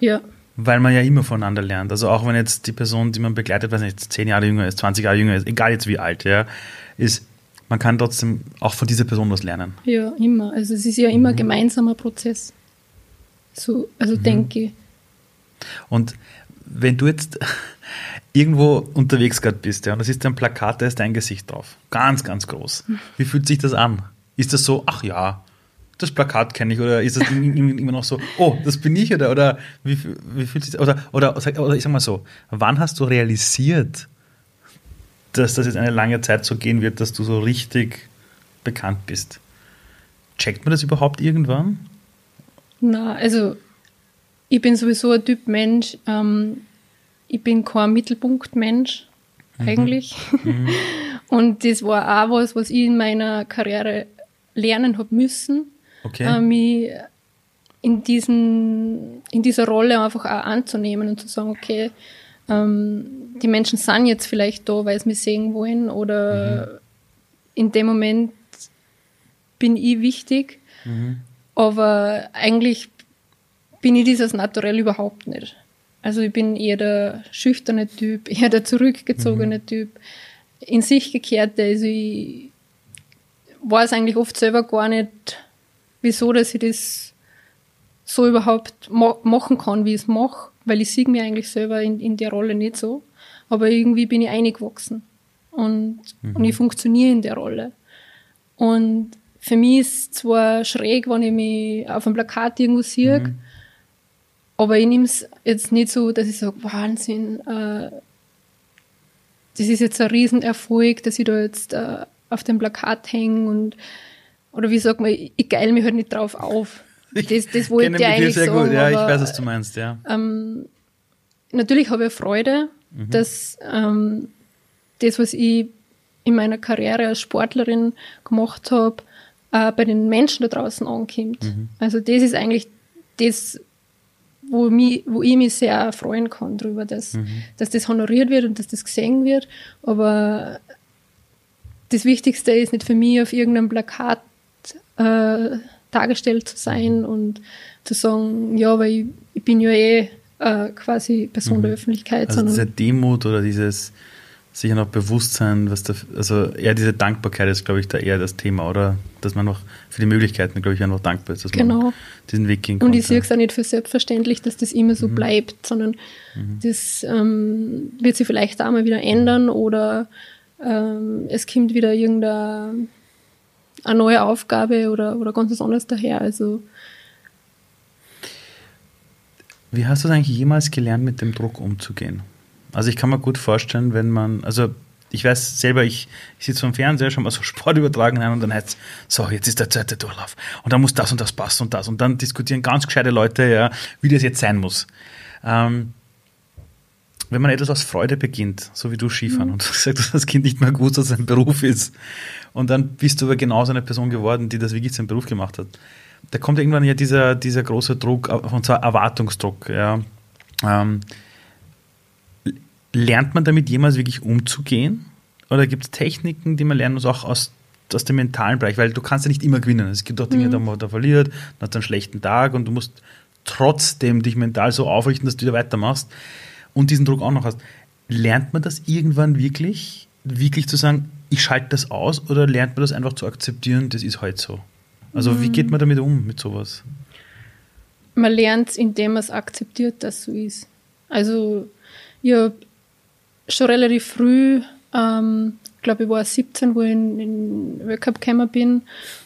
Ja. Weil man ja immer voneinander lernt. Also auch wenn jetzt die Person, die man begleitet, weiß nicht, 10 Jahre jünger ist, 20 Jahre jünger ist, egal jetzt wie alt, ja, ist, man kann trotzdem auch von dieser Person was lernen. Ja, immer. Also es ist ja immer mhm. gemeinsamer Prozess. So, also mhm. denke ich. Und wenn du jetzt (laughs) irgendwo unterwegs gerade bist, ja, und es ist ein Plakat, da ist dein Gesicht drauf. Ganz, ganz groß. Wie fühlt sich das an? Ist das so, ach ja, das Plakat kenne ich, oder ist das immer noch so, oh, das bin ich, oder, oder wie, wie fühlt sich das, oder, oder, oder ich sag mal so, wann hast du realisiert, dass das jetzt eine lange Zeit so gehen wird, dass du so richtig bekannt bist? Checkt man das überhaupt irgendwann? Na, also ich bin sowieso ein Typ Mensch. Ähm, ich bin kein Mittelpunktmensch mhm. eigentlich. Mhm. (laughs) Und das war auch was, was ich in meiner Karriere lernen habe müssen, okay. äh, mich in, diesen, in dieser Rolle einfach auch anzunehmen und zu sagen, okay, ähm, die Menschen sind jetzt vielleicht da, weil sie mich sehen wollen oder mhm. in dem Moment bin ich wichtig. Mhm. Aber eigentlich bin ich dieses Naturell überhaupt nicht. Also ich bin eher der schüchterne Typ, (laughs) eher der zurückgezogene mhm. Typ, in sich gekehrte. Also ich weiß eigentlich oft selber gar nicht, wieso, dass ich das so überhaupt machen kann, wie ich es mache, weil ich sehe mir eigentlich selber in, in der Rolle nicht so. Aber irgendwie bin ich eingewachsen und, mhm. und ich funktioniere in der Rolle. Und für mich ist es zwar schräg, wenn ich mich auf einem Plakat irgendwo sehe, mhm. aber ich nehme es jetzt nicht so, dass ich sage, Wahnsinn, äh, das ist jetzt ein Riesenerfolg, dass ich da jetzt äh, auf dem Plakat hänge und oder wie sagt man, ich geil mich halt nicht drauf auf. Das, das wollte ich eigentlich sehr sagen. Gut. Ja, aber, ich weiß, was du meinst, ja. Ähm, natürlich habe ich Freude, mhm. dass ähm, das, was ich in meiner Karriere als Sportlerin gemacht habe, äh, bei den Menschen da draußen ankommt. Mhm. Also das ist eigentlich das, wo, mich, wo ich mich sehr freuen kann darüber, dass, mhm. dass das honoriert wird und dass das gesehen wird. Aber das Wichtigste ist nicht für mich auf irgendeinem Plakat äh, dargestellt zu sein mhm. und zu sagen, ja, weil ich, ich bin ja eh äh, quasi Person mhm. der Öffentlichkeit. Also diese Demut oder dieses sicher noch Bewusstsein, was da, also eher diese Dankbarkeit ist, glaube ich, da eher das Thema, oder? Dass man noch für die Möglichkeiten, glaube ich, einfach dankbar ist, dass genau. man diesen Weg gehen kann. Und ich sehe es auch nicht für selbstverständlich, dass das immer so mhm. bleibt, sondern mhm. das ähm, wird sich vielleicht auch mal wieder ändern oder ähm, es kommt wieder irgendeine eine neue Aufgabe oder, oder ganz was anderes daher. Also Wie hast du es eigentlich jemals gelernt, mit dem Druck umzugehen? Also ich kann mir gut vorstellen, wenn man, also ich weiß selber, ich, ich sitze vom Fernseher, schon mal so (laughs) Sport übertragen und dann heißt so, jetzt ist der zweite Durchlauf und dann muss das und das passen und das und dann diskutieren ganz gescheite Leute, ja, wie das jetzt sein muss. Ähm, wenn man etwas aus Freude beginnt, so wie du Skifahren, mhm. und (laughs) du hast gesagt, dass das Kind nicht mehr gewusst, dass es ein Beruf ist, und dann bist du aber genauso eine Person geworden, die das wirklich zum Beruf gemacht hat. Da kommt irgendwann ja dieser, dieser große Druck, und zwar Erwartungsdruck. Ja. Ähm, lernt man damit jemals wirklich umzugehen? Oder gibt es Techniken, die man lernen muss, auch aus, aus dem mentalen Bereich? Weil du kannst ja nicht immer gewinnen. Es gibt auch Dinge, mhm. da man da verliert, dann hat einen schlechten Tag und du musst trotzdem dich mental so aufrichten, dass du wieder weitermachst und diesen Druck auch noch hast. Lernt man das irgendwann wirklich, wirklich zu sagen, ich schalte das aus oder lernt man das einfach zu akzeptieren, das ist halt so? Also mhm. wie geht man damit um, mit sowas? Man lernt es, indem man es akzeptiert, dass so ist. Also ich habe schon relativ früh, ähm, ich glaube, ich war 17, wo ich in den Weltcup gekommen bin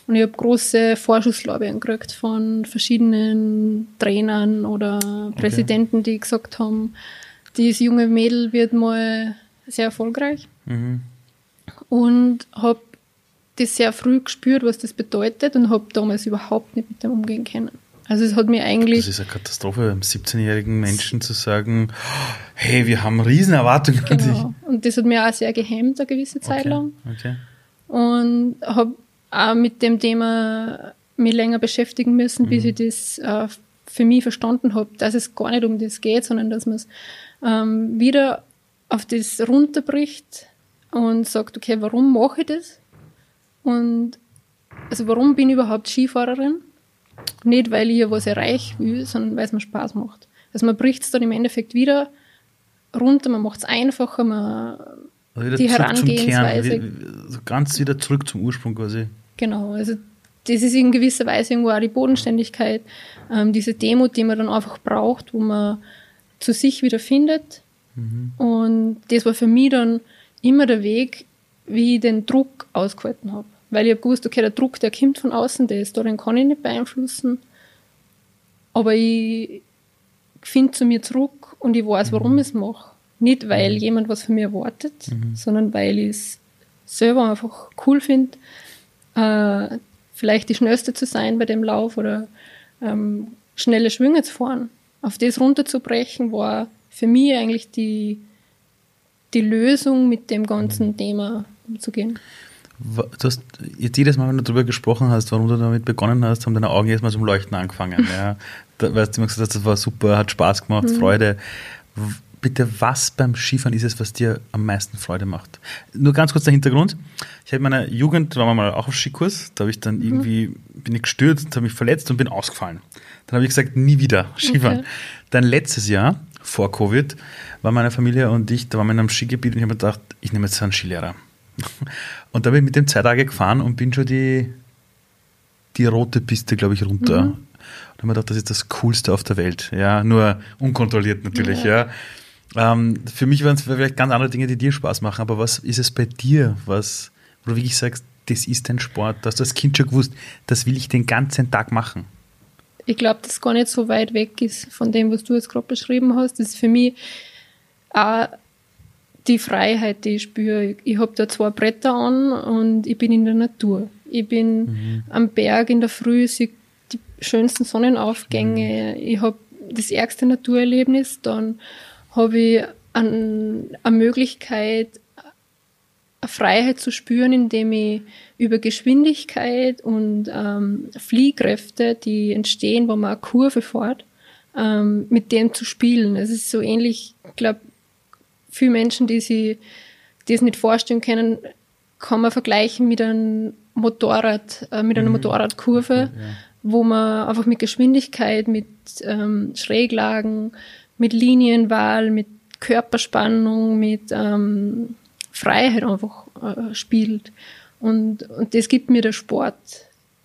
und ich habe große Vorschusslorbeeren gekriegt von verschiedenen Trainern oder Präsidenten, okay. die gesagt haben, dieses junge Mädel wird mal sehr erfolgreich. Mhm. Und habe das sehr früh gespürt, was das bedeutet und habe damals überhaupt nicht mit dem umgehen können. Also es hat mir eigentlich. Das ist eine Katastrophe, einem 17-jährigen Menschen zu sagen, hey, wir haben riesen Erwartungen genau. an dich. Und das hat mir auch sehr gehemmt, eine gewisse Zeit okay. lang. Okay. Und habe auch mit dem Thema mich länger beschäftigen müssen, mhm. bis ich das äh, für mich verstanden habe, dass es gar nicht um das geht, sondern dass man es ähm, wieder auf das runterbricht und sagt, okay, warum mache ich das? Und also warum bin ich überhaupt Skifahrerin? Nicht, weil ich ja was erreichen will, sondern weil es mir Spaß macht. Also man bricht es dann im Endeffekt wieder runter, man macht es einfacher, man also die Herangehensweise. Kern, also ganz wieder zurück zum Ursprung quasi. Genau, also das ist in gewisser Weise irgendwo auch die Bodenständigkeit, ähm, diese Demut, die man dann einfach braucht, wo man zu sich wieder findet. Mhm. Und das war für mich dann immer der Weg, wie ich den Druck ausgehalten habe. Weil ich habe gewusst, okay, der Druck, der kommt von außen, der ist da, den kann ich nicht beeinflussen. Aber ich finde zu mir zurück und ich weiß, warum mhm. ich es mache. Nicht, weil mhm. jemand was von mir erwartet, mhm. sondern weil ich es selber einfach cool finde, äh, vielleicht die Schnellste zu sein bei dem Lauf oder ähm, schnelle Schwünge zu fahren. Auf das runterzubrechen, war für mich eigentlich die, die Lösung, mit dem ganzen mhm. Thema umzugehen. Du hast jetzt jedes Mal, wenn du darüber gesprochen hast, warum du damit begonnen hast, haben deine Augen jedes Mal zum Leuchten angefangen. (laughs) ja. Da, weißt du, immer gesagt hast, das war super, hat Spaß gemacht, mhm. Freude. Bitte, was beim Skifahren ist es, was dir am meisten Freude macht? Nur ganz kurz der Hintergrund. Ich habe in meiner Jugend, da waren wir mal auch auf Skikurs, da habe ich dann mhm. irgendwie, bin ich gestürzt, habe mich verletzt und bin ausgefallen. Dann habe ich gesagt, nie wieder Skifahren. Okay. Dann letztes Jahr, vor Covid, war meine Familie und ich, da waren wir in einem Skigebiet und ich habe mir gedacht, ich nehme jetzt einen Skilehrer. (laughs) Und da bin ich mit dem zwei Tage gefahren und bin schon die, die rote Piste, glaube ich, runter. Mhm. Und habe mir gedacht, das ist das Coolste auf der Welt. Ja, nur unkontrolliert natürlich, ja. ja. Ähm, für mich waren es vielleicht ganz andere Dinge, die dir Spaß machen, aber was ist es bei dir, was, wo du wirklich sagst, das ist ein Sport, da hast du als Kind schon gewusst, das will ich den ganzen Tag machen? Ich glaube, dass gar nicht so weit weg ist von dem, was du jetzt gerade beschrieben hast. Das ist für mich auch die Freiheit, die ich spüre. Ich habe da zwei Bretter an und ich bin in der Natur. Ich bin mhm. am Berg in der Früh, sehe die schönsten Sonnenaufgänge. Mhm. Ich habe das ärgste Naturerlebnis. Dann habe ich an, eine Möglichkeit, Freiheit zu spüren, indem ich über Geschwindigkeit und ähm, Fliehkräfte, die entstehen, wenn man eine Kurve fährt, ähm, mit dem zu spielen. Es ist so ähnlich, ich glaube, viele Menschen, die sich das nicht vorstellen können, kann man vergleichen mit einem Motorrad, äh, mit einer mhm. Motorradkurve, ja. wo man einfach mit Geschwindigkeit, mit ähm, Schräglagen, mit Linienwahl, mit Körperspannung, mit ähm, Freiheit einfach äh, spielt. Und, und das gibt mir der Sport.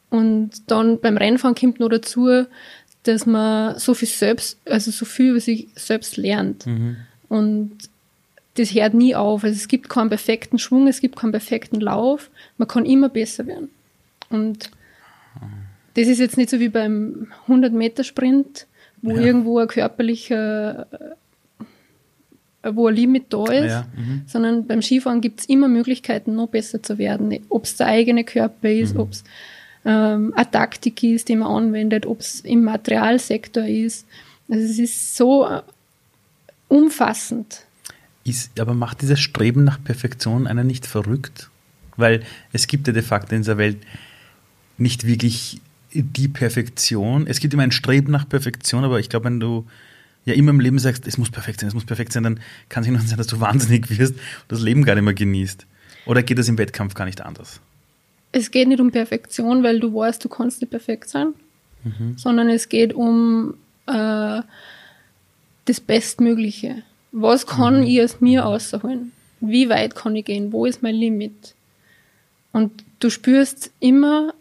Und dann beim Rennfahren kommt noch dazu, dass man so viel selbst, also so viel über sich selbst lernt. Mhm. Und das hört nie auf. Also es gibt keinen perfekten Schwung, es gibt keinen perfekten Lauf. Man kann immer besser werden. Und das ist jetzt nicht so wie beim 100-Meter-Sprint, wo ja. irgendwo ein körperlicher, wo ein Limit da ist, ja. mhm. sondern beim Skifahren gibt es immer Möglichkeiten, noch besser zu werden. Ob es der eigene Körper ist, mhm. ob es ähm, eine Taktik ist, die man anwendet, ob es im Materialsektor ist. Also es ist so äh, umfassend Ist, aber macht dieses Streben nach Perfektion einer nicht verrückt? Weil es gibt ja de facto in dieser Welt nicht wirklich die Perfektion. Es gibt immer ein Streben nach Perfektion, aber ich glaube, wenn du ja immer im Leben sagst, es muss perfekt sein, es muss perfekt sein, dann kann es nicht sein, dass du wahnsinnig wirst und das Leben gar nicht mehr genießt. Oder geht das im Wettkampf gar nicht anders? Es geht nicht um Perfektion, weil du weißt, du kannst nicht perfekt sein, mhm. sondern es geht um äh, das Bestmögliche. Was kann mhm. ich aus mir ausholen? Wie weit kann ich gehen? Wo ist mein Limit? Und du spürst immer,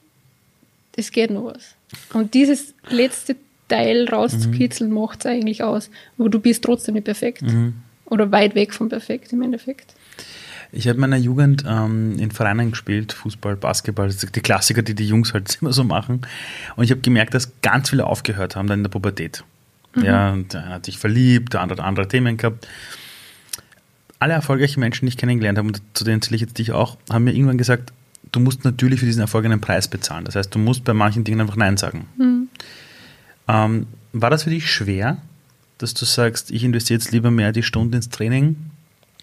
es geht noch was. Und dieses letzte Teil rauszukitzeln, mhm. macht es eigentlich aus. Aber du bist trotzdem nicht perfekt. Mhm. Oder weit weg vom Perfekt im Endeffekt. Ich habe in meiner Jugend ähm, in Vereinen gespielt, Fußball, Basketball, die Klassiker, die die Jungs halt (laughs) immer so machen. Und ich habe gemerkt, dass ganz viele aufgehört haben dann in der Pubertät. Mhm. Ja, und der eine hat sich verliebt, der andere hat andere Themen gehabt. Alle erfolgreichen Menschen, die ich kennengelernt habe, und zu denen zähle ich jetzt dich auch, haben mir irgendwann gesagt, du musst natürlich für diesen Erfolg einen Preis bezahlen. Das heißt, du musst bei manchen Dingen einfach Nein sagen. Mhm. Ähm, war das für dich schwer, dass du sagst, ich investiere jetzt lieber mehr die Stunde ins Training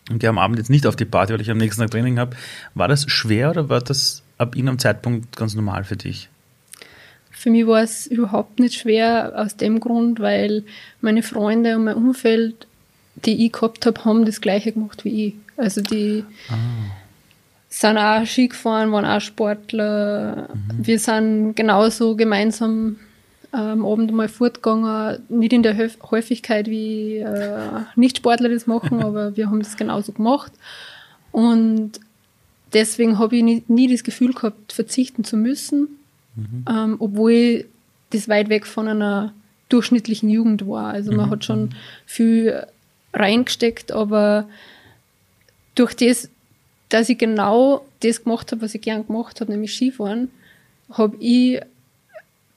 und gehe am Abend jetzt nicht auf die Party, weil ich am nächsten Tag Training habe? War das schwer oder war das ab irgendeinem Zeitpunkt ganz normal für dich? Für mich war es überhaupt nicht schwer aus dem Grund, weil meine Freunde und mein Umfeld, die ich gehabt habe, haben das Gleiche gemacht wie ich. Also die ah. sind auch Ski gefahren, waren auch Sportler. Mhm. Wir sind genauso gemeinsam am Abend mal fortgegangen, nicht in der Häufigkeit, wie äh, Nicht-Sportler das machen, (laughs) aber wir haben das genauso gemacht. Und deswegen habe ich nie, nie, das Gefühl gehabt, verzichten zu müssen, mhm. ähm, obwohl das weit weg von einer durchschnittlichen Jugend war. Also man mhm. hat schon viel reingesteckt, aber durch das, dass ich genau das gemacht habe, was ich gern gemacht habe, nämlich Skifahren, habe ich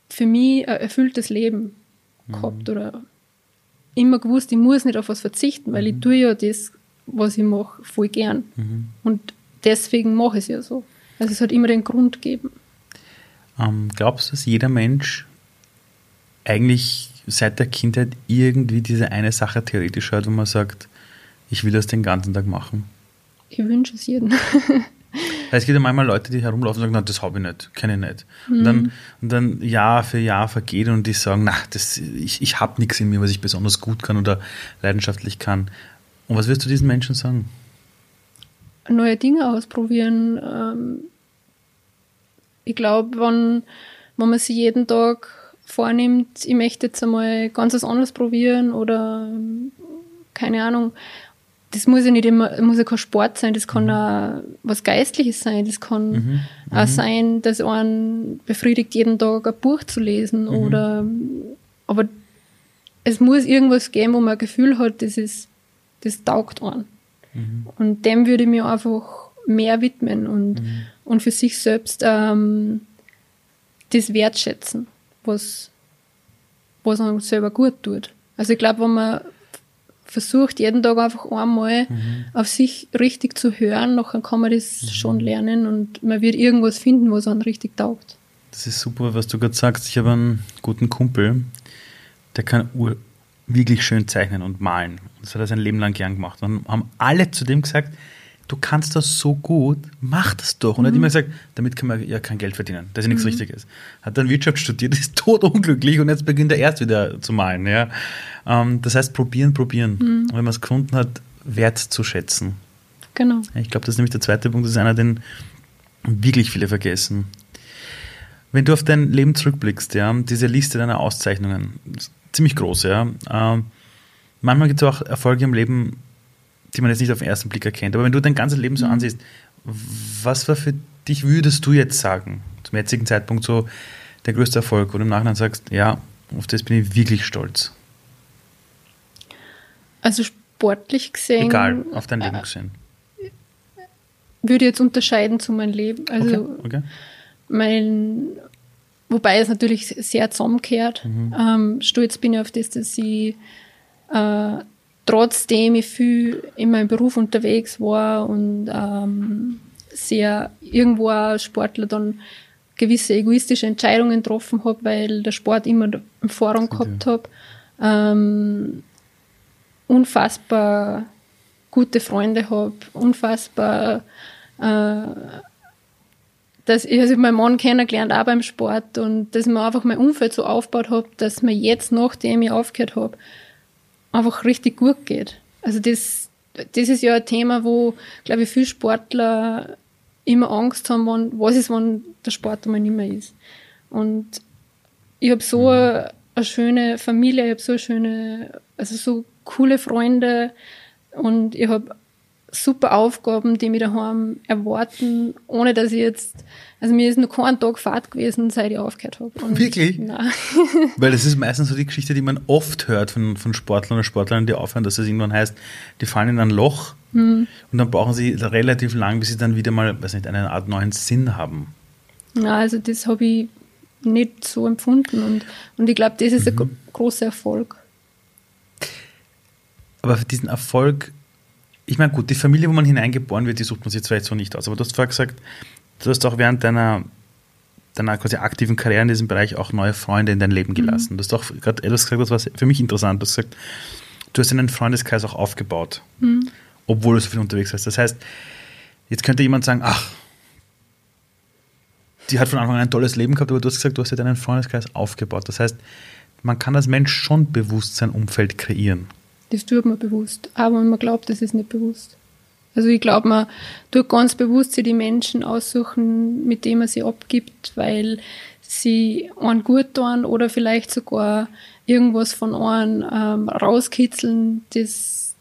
für mich ein erfülltes Leben gehabt mhm. oder immer gewusst, ich muss nicht auf was verzichten, weil mhm. ich tue ja das, was ich mache, voll gern. Mhm. Und deswegen mache ich es ja so. Also es hat immer den Grund gegeben. Ähm, glaubst du, dass jeder Mensch eigentlich seit der Kindheit irgendwie diese eine Sache theoretisch hört, wo man sagt, ich will das den ganzen Tag machen? Ich wünsche es jedem. (laughs) Es gibt ja manchmal Leute, die herumlaufen und sagen, na, das habe ich nicht, kenne ich nicht. Mhm. Und, dann, und dann Jahr für Jahr vergeht und die sagen, na, das, ich, ich habe nichts in mir, was ich besonders gut kann oder leidenschaftlich kann. Und was wirst du diesen Menschen sagen? Neue Dinge ausprobieren. Ähm, ich glaube, wenn, wenn man sich jeden Tag vornimmt, ich möchte jetzt einmal ganz was anderes probieren oder keine Ahnung, das muss ja nicht immer, muss ja kein Sport sein, das kann mhm. auch was Geistliches sein, das kann mhm. auch mhm. sein, dass einen befriedigt, jeden Tag ein Buch zu lesen mhm. oder, aber es muss irgendwas geben, wo man ein Gefühl hat, das ist, das taugt an. Mhm. Und dem würde ich mir einfach mehr widmen und, mhm. und für sich selbst ähm, das wertschätzen, was, was einem selber gut tut. Also ich glaube, wenn man versucht, jeden Tag einfach einmal mhm. auf sich richtig zu hören, dann kann man das mhm. schon lernen und man wird irgendwas finden, was einem richtig taugt. Das ist super, was du gerade sagst. Ich habe einen guten Kumpel, der kann wirklich schön zeichnen und malen. Das hat er sein Leben lang gern gemacht. Und haben alle zu dem gesagt, du kannst das so gut, mach das doch. Und er hat mhm. immer gesagt, damit kann man ja kein Geld verdienen. Das ist ja nichts mhm. Richtiges. Hat dann Wirtschaft studiert, (laughs) ist totunglücklich und jetzt beginnt er erst wieder zu malen. Ja. Ähm, das heißt, probieren, probieren. Mhm. Und wenn man es gefunden hat, wert zu schätzen. Genau. Ich glaube, das ist nämlich der zweite Punkt, das ist einer, den wirklich viele vergessen. Wenn du auf dein Leben zurückblickst, ja, diese Liste deiner Auszeichnungen, ziemlich groß, ja. Ähm, manchmal gibt es auch Erfolge im Leben, die man jetzt nicht auf den ersten Blick erkennt. Aber wenn du dein ganzes Leben so mhm. ansiehst, was war für dich, würdest du jetzt sagen, zum jetzigen Zeitpunkt so der größte Erfolg, wo du im Nachhinein sagst, ja, auf das bin ich wirklich stolz? Also sportlich gesehen. Egal, auf dein Leben äh, gesehen. Würde jetzt unterscheiden zu meinem Leben. Also okay, okay. mein, wobei es natürlich sehr zusammengehört. Mhm. Ähm, stolz bin ich auf das, dass ich äh, trotzdem ich viel in meinem Beruf unterwegs war und ähm, sehr irgendwo als Sportler dann gewisse egoistische Entscheidungen getroffen habe, weil der Sport immer im Vorrang gehabt habe. Ähm, unfassbar gute Freunde habe, unfassbar, äh, dass ich, also meinen Mann kennengelernt, auch beim Sport und dass mir einfach mein Umfeld so aufgebaut habe, dass mir jetzt, nachdem ich aufgehört habe, einfach richtig gut geht. Also das, das ist ja ein Thema, wo, glaube ich, viele Sportler immer Angst haben, wann, was ist, wenn der Sport einmal nicht mehr ist. Und ich habe so eine, eine schöne Familie, ich habe so eine schöne, also so coole Freunde und ich habe super Aufgaben, die mich daheim erwarten, ohne dass ich jetzt, also mir ist nur kein Tag Fahrt gewesen, seit ich aufgehört habe. Und Wirklich? Nein. (laughs) Weil das ist meistens so die Geschichte, die man oft hört von, von Sportlern oder Sportlern, die aufhören, dass es irgendwann heißt, die fallen in ein Loch Hm. und dann brauchen sie relativ lang, bis sie dann wieder mal, weiß nicht, eine Art neuen Sinn haben. Ja, also das habe ich nicht so empfunden und, und ich glaube, das ist ein gro- großer Erfolg. Aber für diesen Erfolg, ich meine, gut, die Familie, wo man hineingeboren wird, die sucht man sich jetzt vielleicht so nicht aus. Aber du hast vorher gesagt, du hast auch während deiner, deiner quasi aktiven Karriere in diesem Bereich auch neue Freunde in dein Leben gelassen. Du hast auch gerade etwas gesagt, das war für mich interessant. Du hast gesagt, du hast einen Freundeskreis auch aufgebaut, obwohl du so viel unterwegs warst. Das heißt, jetzt könnte jemand sagen, ach, die hat von Anfang an ein tolles Leben gehabt, aber du hast gesagt, du hast ja deinen Freundeskreis aufgebaut. Das heißt, man kann als Mensch schon bewusst sein Umfeld kreieren. Das tut man bewusst. Aber man glaubt, das ist nicht bewusst. Also ich glaube, man tut ganz bewusst sich die Menschen aussuchen, mit denen man sie abgibt, weil sie einen gut tun oder vielleicht sogar irgendwas von einem ähm, rauskitzeln, das,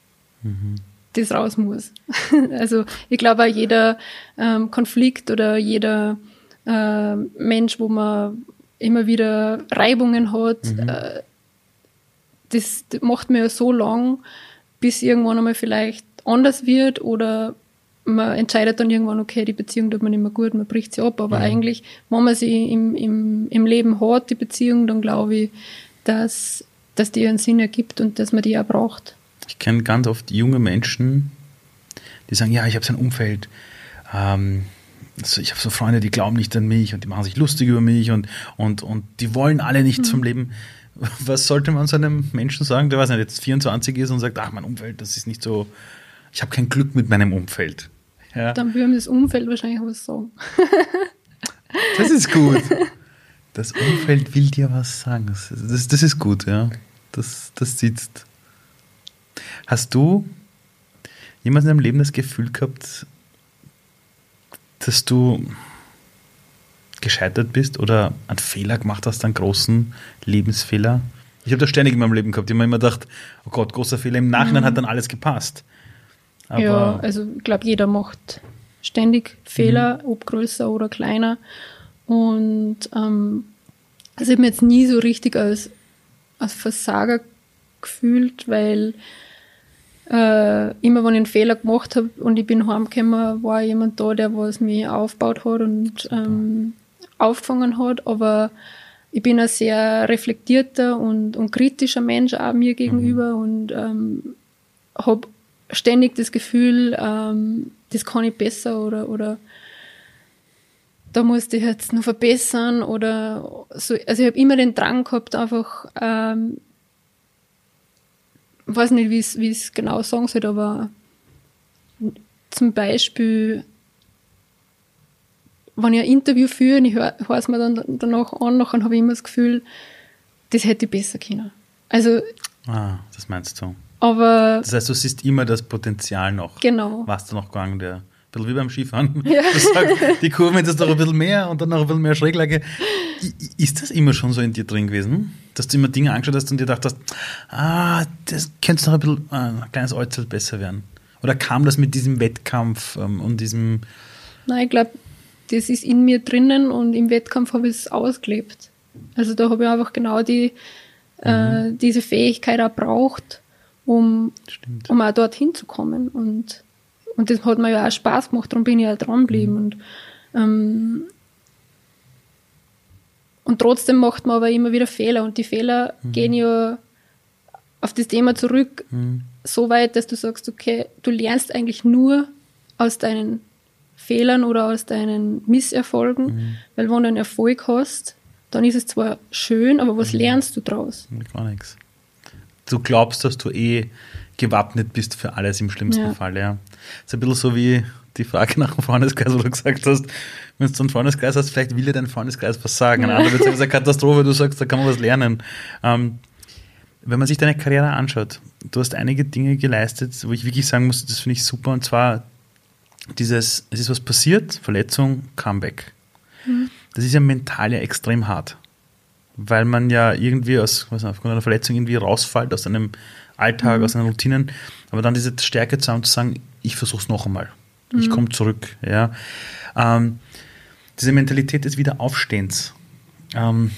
das raus muss. (laughs) also ich glaube auch jeder ähm, Konflikt oder jeder äh, Mensch, wo man immer wieder Reibungen hat, äh, das macht man ja so lang, bis irgendwann einmal vielleicht anders wird oder man entscheidet dann irgendwann, okay, die Beziehung tut man nicht mehr gut, man bricht sie ab. Aber eigentlich, wenn man sie im, im, im Leben hat, die Beziehung, dann glaube ich, dass, dass die einen Sinn ergibt und dass man die auch braucht. Ich kenne ganz oft junge Menschen, die sagen, ja, ich habe so ein Umfeld, ähm, also ich habe so Freunde, die glauben nicht an mich und die machen sich lustig über mich und, und, und die wollen alle nichts vom Leben. Was sollte man so einem Menschen sagen, der weiß nicht, jetzt 24 ist und sagt, ach, mein Umfeld, das ist nicht so, ich habe kein Glück mit meinem Umfeld. Ja, Dann würde mir das Umfeld wahrscheinlich was sagen. (laughs) das ist gut. Das Umfeld will dir was sagen. Das, das, das ist gut, ja. Das, das sitzt. Hast du jemals in deinem Leben das Gefühl gehabt, dass du gescheitert bist oder einen Fehler gemacht hast, einen großen Lebensfehler? Ich habe das ständig in meinem Leben gehabt. Ich habe mir immer gedacht, oh Gott, großer Fehler. Im Nachhinein hat dann alles gepasst. Aber ja, also ich glaube, jeder macht ständig Fehler, ob größer oder kleiner. Und ähm, also ich habe mich jetzt nie so richtig als, als Versager gefühlt, weil äh, immer wenn ich einen Fehler gemacht habe und ich bin heimgekommen, war jemand da, der was mich aufgebaut hat und ähm, aufgefangen hat. Aber ich bin ein sehr reflektierter und, und kritischer Mensch auch mir gegenüber und ähm, habe ständig das Gefühl, ähm, das kann ich besser oder, oder da musste ich jetzt noch verbessern oder so. Also ich habe immer den Drang gehabt, einfach, ähm, weiß nicht, wie es wie es genau sagen soll, aber zum Beispiel, wenn ich ein Interview führe und ich höre es mir dann danach an, dann habe ich immer das Gefühl, das hätte ich besser können. Also, ah, das meinst du. aber Das heißt, du siehst immer das Potenzial noch. genau. Was da noch gegangen wäre. Ein bisschen wie beim Skifahren. (laughs) Ja. Du sagst, die Kurve ist noch ein bisschen mehr und dann noch ein bisschen mehr Schräglage. Ist das immer schon so in dir drin gewesen? Dass du immer Dinge angeschaut hast und dir gedacht hast, ah, das könnte noch ein bisschen, ah, ein kleines Äußerl besser werden? Oder kam das mit diesem Wettkampf ähm, und diesem, Nein, ich glaube, das ist in mir drinnen und im Wettkampf habe ich es ausgelebt. Also da habe ich einfach genau die, äh, diese Fähigkeit auch braucht, um, stimmt, um auch dorthin zu kommen. Und, und das hat mir ja auch Spaß gemacht, darum bin ich auch dran geblieben. Und, ähm, und trotzdem macht man aber immer wieder Fehler. Und die Fehler gehen ja auf das Thema zurück, so weit, dass du sagst, okay, du lernst eigentlich nur aus deinen Fehlern oder aus deinen Misserfolgen, weil wenn du einen Erfolg hast, dann ist es zwar schön, aber was lernst du draus? gar nichts. du glaubst, dass du eh gewappnet bist für alles im schlimmsten ja. Fall, ja. Das ist ein bisschen so wie die Frage nach dem Freundeskreis, wo du gesagt hast, wenn du einen Freundeskreis hast, vielleicht will dir dein Freundeskreis was sagen. Ja. Ein anderer wird eine (laughs) Katastrophe, du sagst, da kann man was lernen. Ähm, wenn man sich deine Karriere anschaut, du hast einige Dinge geleistet, wo ich wirklich sagen muss, das finde ich super, und zwar dieses, es ist was passiert, Verletzung, Comeback. Mhm. Das ist ja mental ja extrem hart, weil man ja irgendwie aus, was, aufgrund einer Verletzung irgendwie rausfällt aus einem Alltag, mhm. aus seinen Routinen, aber dann diese Stärke zu haben, zu sagen, ich versuche es noch einmal, mhm. ich komme zurück. Ja. Ähm, diese Mentalität des Wiederaufstehens. Ähm,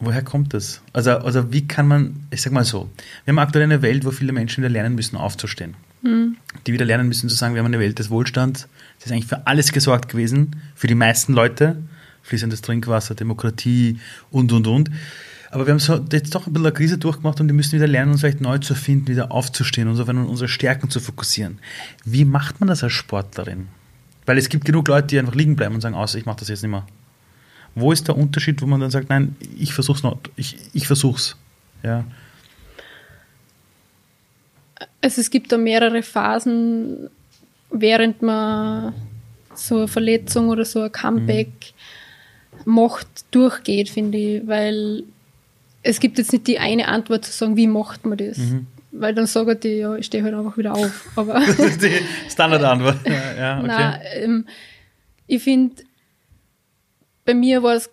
woher kommt das? Also, also wie kann man, ich sag mal so, wir haben aktuell eine Welt, wo viele Menschen wieder lernen müssen, aufzustehen. Mhm. Die wieder lernen müssen zu sagen, wir haben eine Welt des Wohlstands, das ist eigentlich für alles gesorgt gewesen, für die meisten Leute, fließendes Trinkwasser, Demokratie und, und, und. Aber wir haben so jetzt doch ein bisschen eine Krise durchgemacht und wir müssen wieder lernen, uns vielleicht neu zu finden, wieder aufzustehen und auf unsere Stärken zu fokussieren. Wie macht man das als Sportlerin? Weil es gibt genug Leute, die einfach liegen bleiben und sagen, aus, ich mache das jetzt nicht mehr. Wo ist der Unterschied, wo man dann sagt, nein, ich versuch's noch, ich, ich versuch's. Ja. Also es gibt da mehrere Phasen, während man so eine Verletzung oder so ein Comeback mhm. macht, durchgeht, finde ich, weil es gibt jetzt nicht die eine Antwort zu sagen, wie macht man das. Mhm. Weil dann sagen die, ja, ich stehe halt einfach wieder auf. Aber (laughs) das ist die Standardantwort. (laughs) Ja, okay. Nein, ähm, ich finde, bei mir war es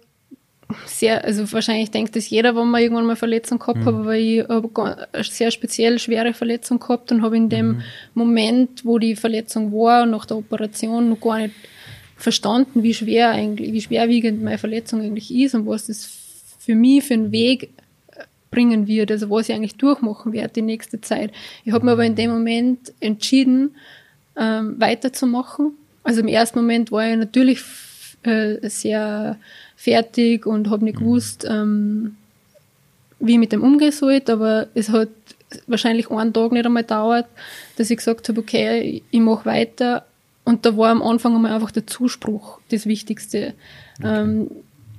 sehr, also wahrscheinlich denkt das jeder, wenn man irgendwann mal Verletzung gehabt mhm. hat, aber ich habe eine sehr speziell schwere Verletzung gehabt und habe in dem mhm. Moment, wo die Verletzung war, nach der Operation, noch gar nicht verstanden, wie schwer eigentlich, wie schwerwiegend meine Verletzung eigentlich ist und was das für mich für einen Weg bringen wird, also was ich eigentlich durchmachen werde die nächste Zeit. Ich habe mir aber in dem Moment entschieden, ähm, weiterzumachen. Also im ersten Moment war ich natürlich äh, sehr fertig und habe nicht mhm. gewusst, ähm, wie ich mit dem umgehen sollte, aber es hat wahrscheinlich einen Tag nicht einmal gedauert, dass ich gesagt habe, okay, ich mache weiter. Und da war am Anfang einmal einfach der Zuspruch das Wichtigste. Okay. Ähm,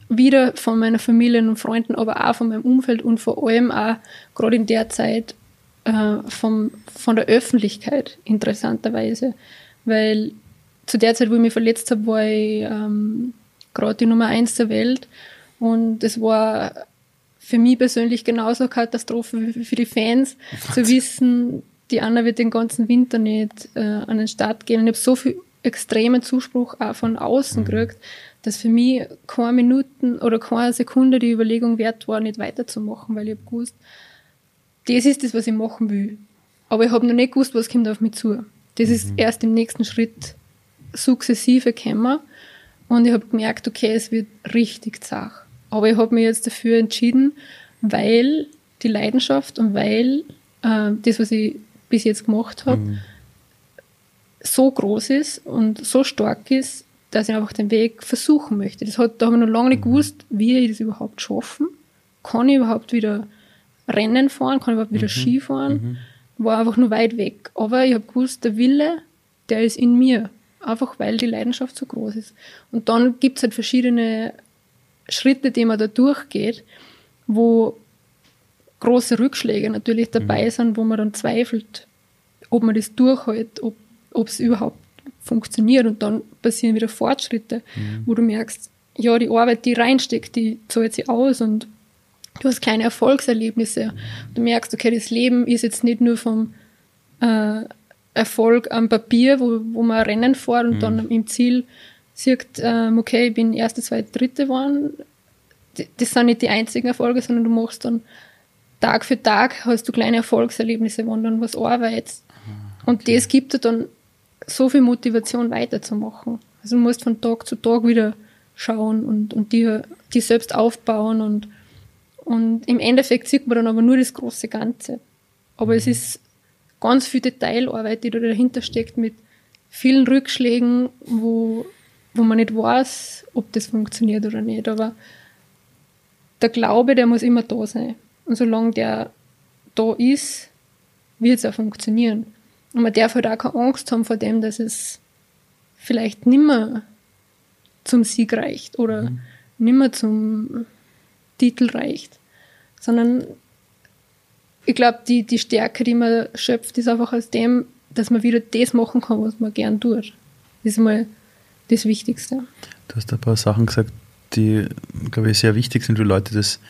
wieder von meiner Familie und Freunden, aber auch von meinem Umfeld und vor allem auch gerade in der Zeit äh, vom, von der Öffentlichkeit interessanterweise. Weil zu der Zeit, wo ich mich verletzt habe, war ich ähm, gerade die Nummer eins der Welt und es war für mich persönlich genauso eine Katastrophe wie für die Fans, Was? zu wissen, die Anna wird den ganzen Winter nicht äh, an den Start gehen. Und ich habe so viel extremen Zuspruch auch von außen mhm. gekriegt, dass für mich keine Minuten oder keine Sekunde die Überlegung wert war, nicht weiterzumachen, weil ich habe gewusst, das ist das, was ich machen will. Aber ich habe noch nicht gewusst, was kommt auf mich zu. Das mhm. ist erst im nächsten Schritt sukzessive gekommen. Und ich habe gemerkt, okay, es wird richtig zach. Aber ich habe mich jetzt dafür entschieden, weil die Leidenschaft und weil äh, das, was ich bis jetzt gemacht habe, mhm. so groß ist und so stark ist, dass ich einfach den Weg versuchen möchte. Das hat, da habe ich noch lange nicht mhm. gewusst, wie ich das überhaupt schaffen. Kann ich überhaupt wieder Rennen fahren? Kann ich überhaupt wieder mhm. Ski fahren? Mhm. War einfach nur weit weg. Aber ich habe gewusst, der Wille, der ist in mir. Einfach weil die Leidenschaft so groß ist. Und dann gibt es halt verschiedene Schritte, die man da durchgeht, wo große Rückschläge natürlich dabei mhm. sind, wo man dann zweifelt, ob man das durchhält, ob es überhaupt funktioniert und dann passieren wieder Fortschritte, mhm. wo du merkst, ja, die Arbeit, die reinsteckt, die zahlt sich aus und du hast kleine Erfolgserlebnisse. Du merkst, okay, das Leben ist jetzt nicht nur vom äh, Erfolg am Papier, wo, wo man Rennen fährt und mhm. dann im Ziel sieht, ähm, okay, ich bin erste, zweite, dritte geworden. Das sind nicht die einzigen Erfolge, sondern du machst dann Tag für Tag hast du kleine Erfolgserlebnisse, wo dann was arbeitest. Ah, okay. Und das gibt dir dann so viel Motivation weiterzumachen. Also du musst von Tag zu Tag wieder schauen und, und die, die selbst aufbauen und, und im Endeffekt sieht man dann aber nur das große Ganze. Aber mhm. es ist ganz viel Detailarbeit, die da dahinter steckt mit vielen Rückschlägen, wo, wo man nicht weiß, ob das funktioniert oder nicht. Aber der Glaube, der muss immer da sein. Und solange der da ist, wird es auch funktionieren. Und man darf halt auch keine Angst haben vor dem, dass es vielleicht nimmer zum Sieg reicht oder mhm. nimmer zum Titel reicht. sondern ich glaube, die, die Stärke, die man schöpft, ist einfach aus dem, dass man wieder das machen kann, was man gern tut. Das ist mal das Wichtigste. Du hast ein paar Sachen gesagt, die, glaube ich, sehr wichtig sind für Leute, das,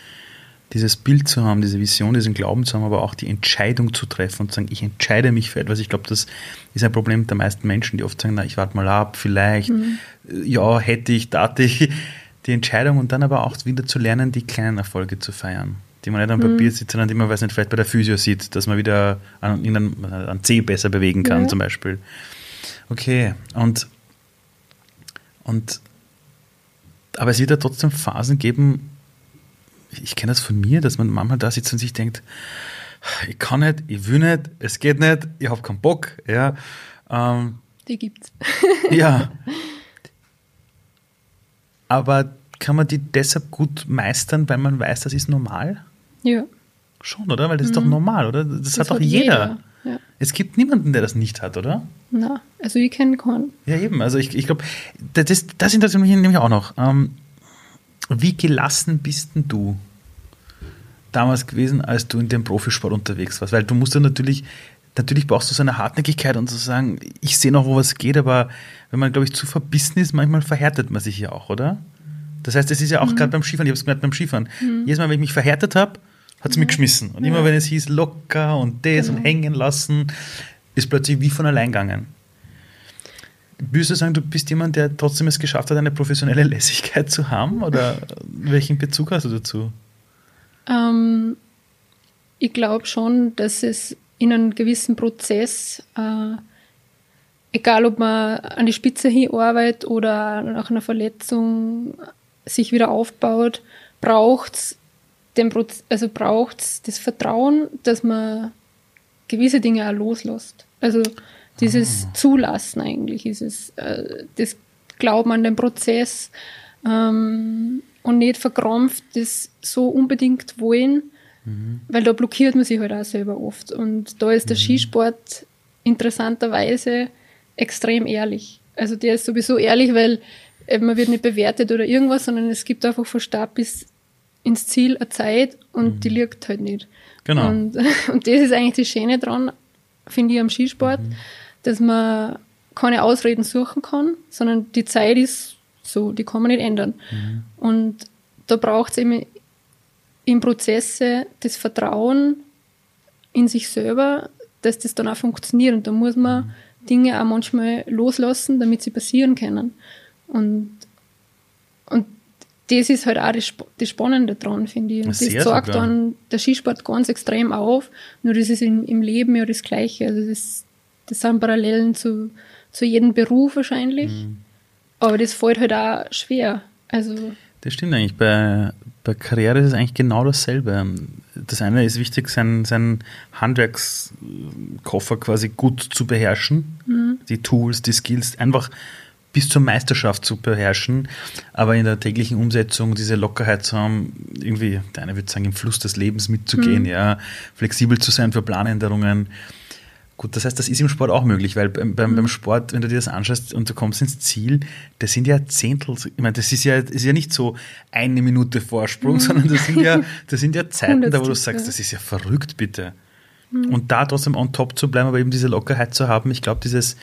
dieses Bild zu haben, diese Vision, diesen Glauben zu haben, aber auch die Entscheidung zu treffen und zu sagen, ich entscheide mich für etwas. Ich glaube, das ist ein Problem der meisten Menschen, die oft sagen, na, ich warte mal ab, vielleicht, mhm. ja, hätte ich, dachte ich. Die Entscheidung und dann aber auch wieder zu lernen, die kleinen Erfolge zu feiern die man nicht am Papier mhm. sieht, sondern die man, weiß nicht, vielleicht bei der Physio sieht, dass man wieder an, einen, an C besser bewegen kann, ja. zum Beispiel. Okay, und, und aber es wird ja trotzdem Phasen geben, ich kenne das von mir, dass man manchmal da sitzt und sich denkt, ich kann nicht, ich will nicht, es geht nicht, ich habe keinen Bock. Ja, ähm, die gibt's. (laughs) ja. (laughs) Aber kann man die deshalb gut meistern, weil man weiß, das ist normal? Ja. Schon, oder? Weil das mhm. ist doch mhm. normal, oder? Das, das hat doch jeder. jeder. Ja. Es gibt niemanden, der das nicht hat, oder? Na, also ich kenne keinen. Ja, eben. Also ich, ich glaube, das, das interessiert mich nämlich auch noch. Ähm, wie gelassen bist denn du damals gewesen, als du in dem Profisport unterwegs warst? Weil du musst ja natürlich, natürlich brauchst du so eine Hartnäckigkeit und zu so sagen, ich sehe noch, wo was geht, aber wenn man, glaube ich, zu verbissen ist, manchmal verhärtet man sich ja auch, oder? Das heißt, es ist ja auch mhm. gerade beim Skifahren, ich habe es gemerkt beim Skifahren. Mhm. Jedes Mal, wenn ich mich verhärtet habe, hat es mich geschmissen. Und immer wenn es hieß locker und das genau. und hängen lassen, ist plötzlich wie von allein gegangen. Würdest du sagen, du bist jemand, der trotzdem es geschafft hat, eine professionelle (laughs) Lässigkeit zu haben? Oder welchen Bezug hast du dazu? Ähm, ich glaube schon, dass es in einem gewissen Prozess, äh, egal ob man an die Spitze hinarbeitet oder nach einer Verletzung sich wieder aufbaut, braucht es den Proz also braucht das Vertrauen, dass man gewisse Dinge auch loslässt. Also dieses ah. Zulassen eigentlich ist es, äh, das Glauben an den Prozess ähm, und nicht verkrampft das so unbedingt wollen, mhm. weil da blockiert man sich halt auch selber oft. Und da ist der mhm. Skisport interessanterweise extrem ehrlich. Also der ist sowieso ehrlich, weil äh, man wird nicht bewertet oder irgendwas, sondern es gibt einfach von Start bis ins Ziel eine Zeit und mhm. die liegt halt nicht. Genau. Und, (laughs) und das ist eigentlich das Schöne dran, finde ich, am Skisport, mhm. dass man keine Ausreden suchen kann, sondern die Zeit ist so, die kann man nicht ändern. Mhm. Und da braucht es eben im Prozesse das Vertrauen in sich selber, dass das dann auch funktioniert. Und da muss man mhm. Dinge auch manchmal loslassen, damit sie passieren können. Und, und das ist halt auch das, das Spannende dran, finde ich. Und das zeigt sogar. dann der Skisport ganz extrem auf, nur das ist in, im Leben ja das Gleiche. Also das, das sind Parallelen zu, zu jedem Beruf wahrscheinlich. Mhm. Aber das fällt halt auch schwer. Also das stimmt eigentlich. Bei, bei Karriere ist es eigentlich genau dasselbe. Das eine ist wichtig, seinen, seinen Handwerkskoffer quasi gut zu beherrschen. Mhm. Die Tools, die Skills, einfach bis zur Meisterschaft zu beherrschen, aber in der täglichen Umsetzung diese Lockerheit zu haben, irgendwie, der eine würde sagen, im Fluss des Lebens mitzugehen, mhm. ja, flexibel zu sein für Planänderungen. Gut, das heißt, das ist im Sport auch möglich, weil beim, beim, beim Sport, wenn du dir das anschaust und du kommst ins Ziel, das sind ja Zehntel, ich meine, das ist ja, ist ja nicht so eine Minute Vorsprung, mhm. sondern das sind ja, das sind ja (laughs) Zeiten, da wo du sagst, das ist ja verrückt, bitte. Mhm. Und da trotzdem on top zu bleiben, aber eben diese Lockerheit zu haben, ich glaube, dieses,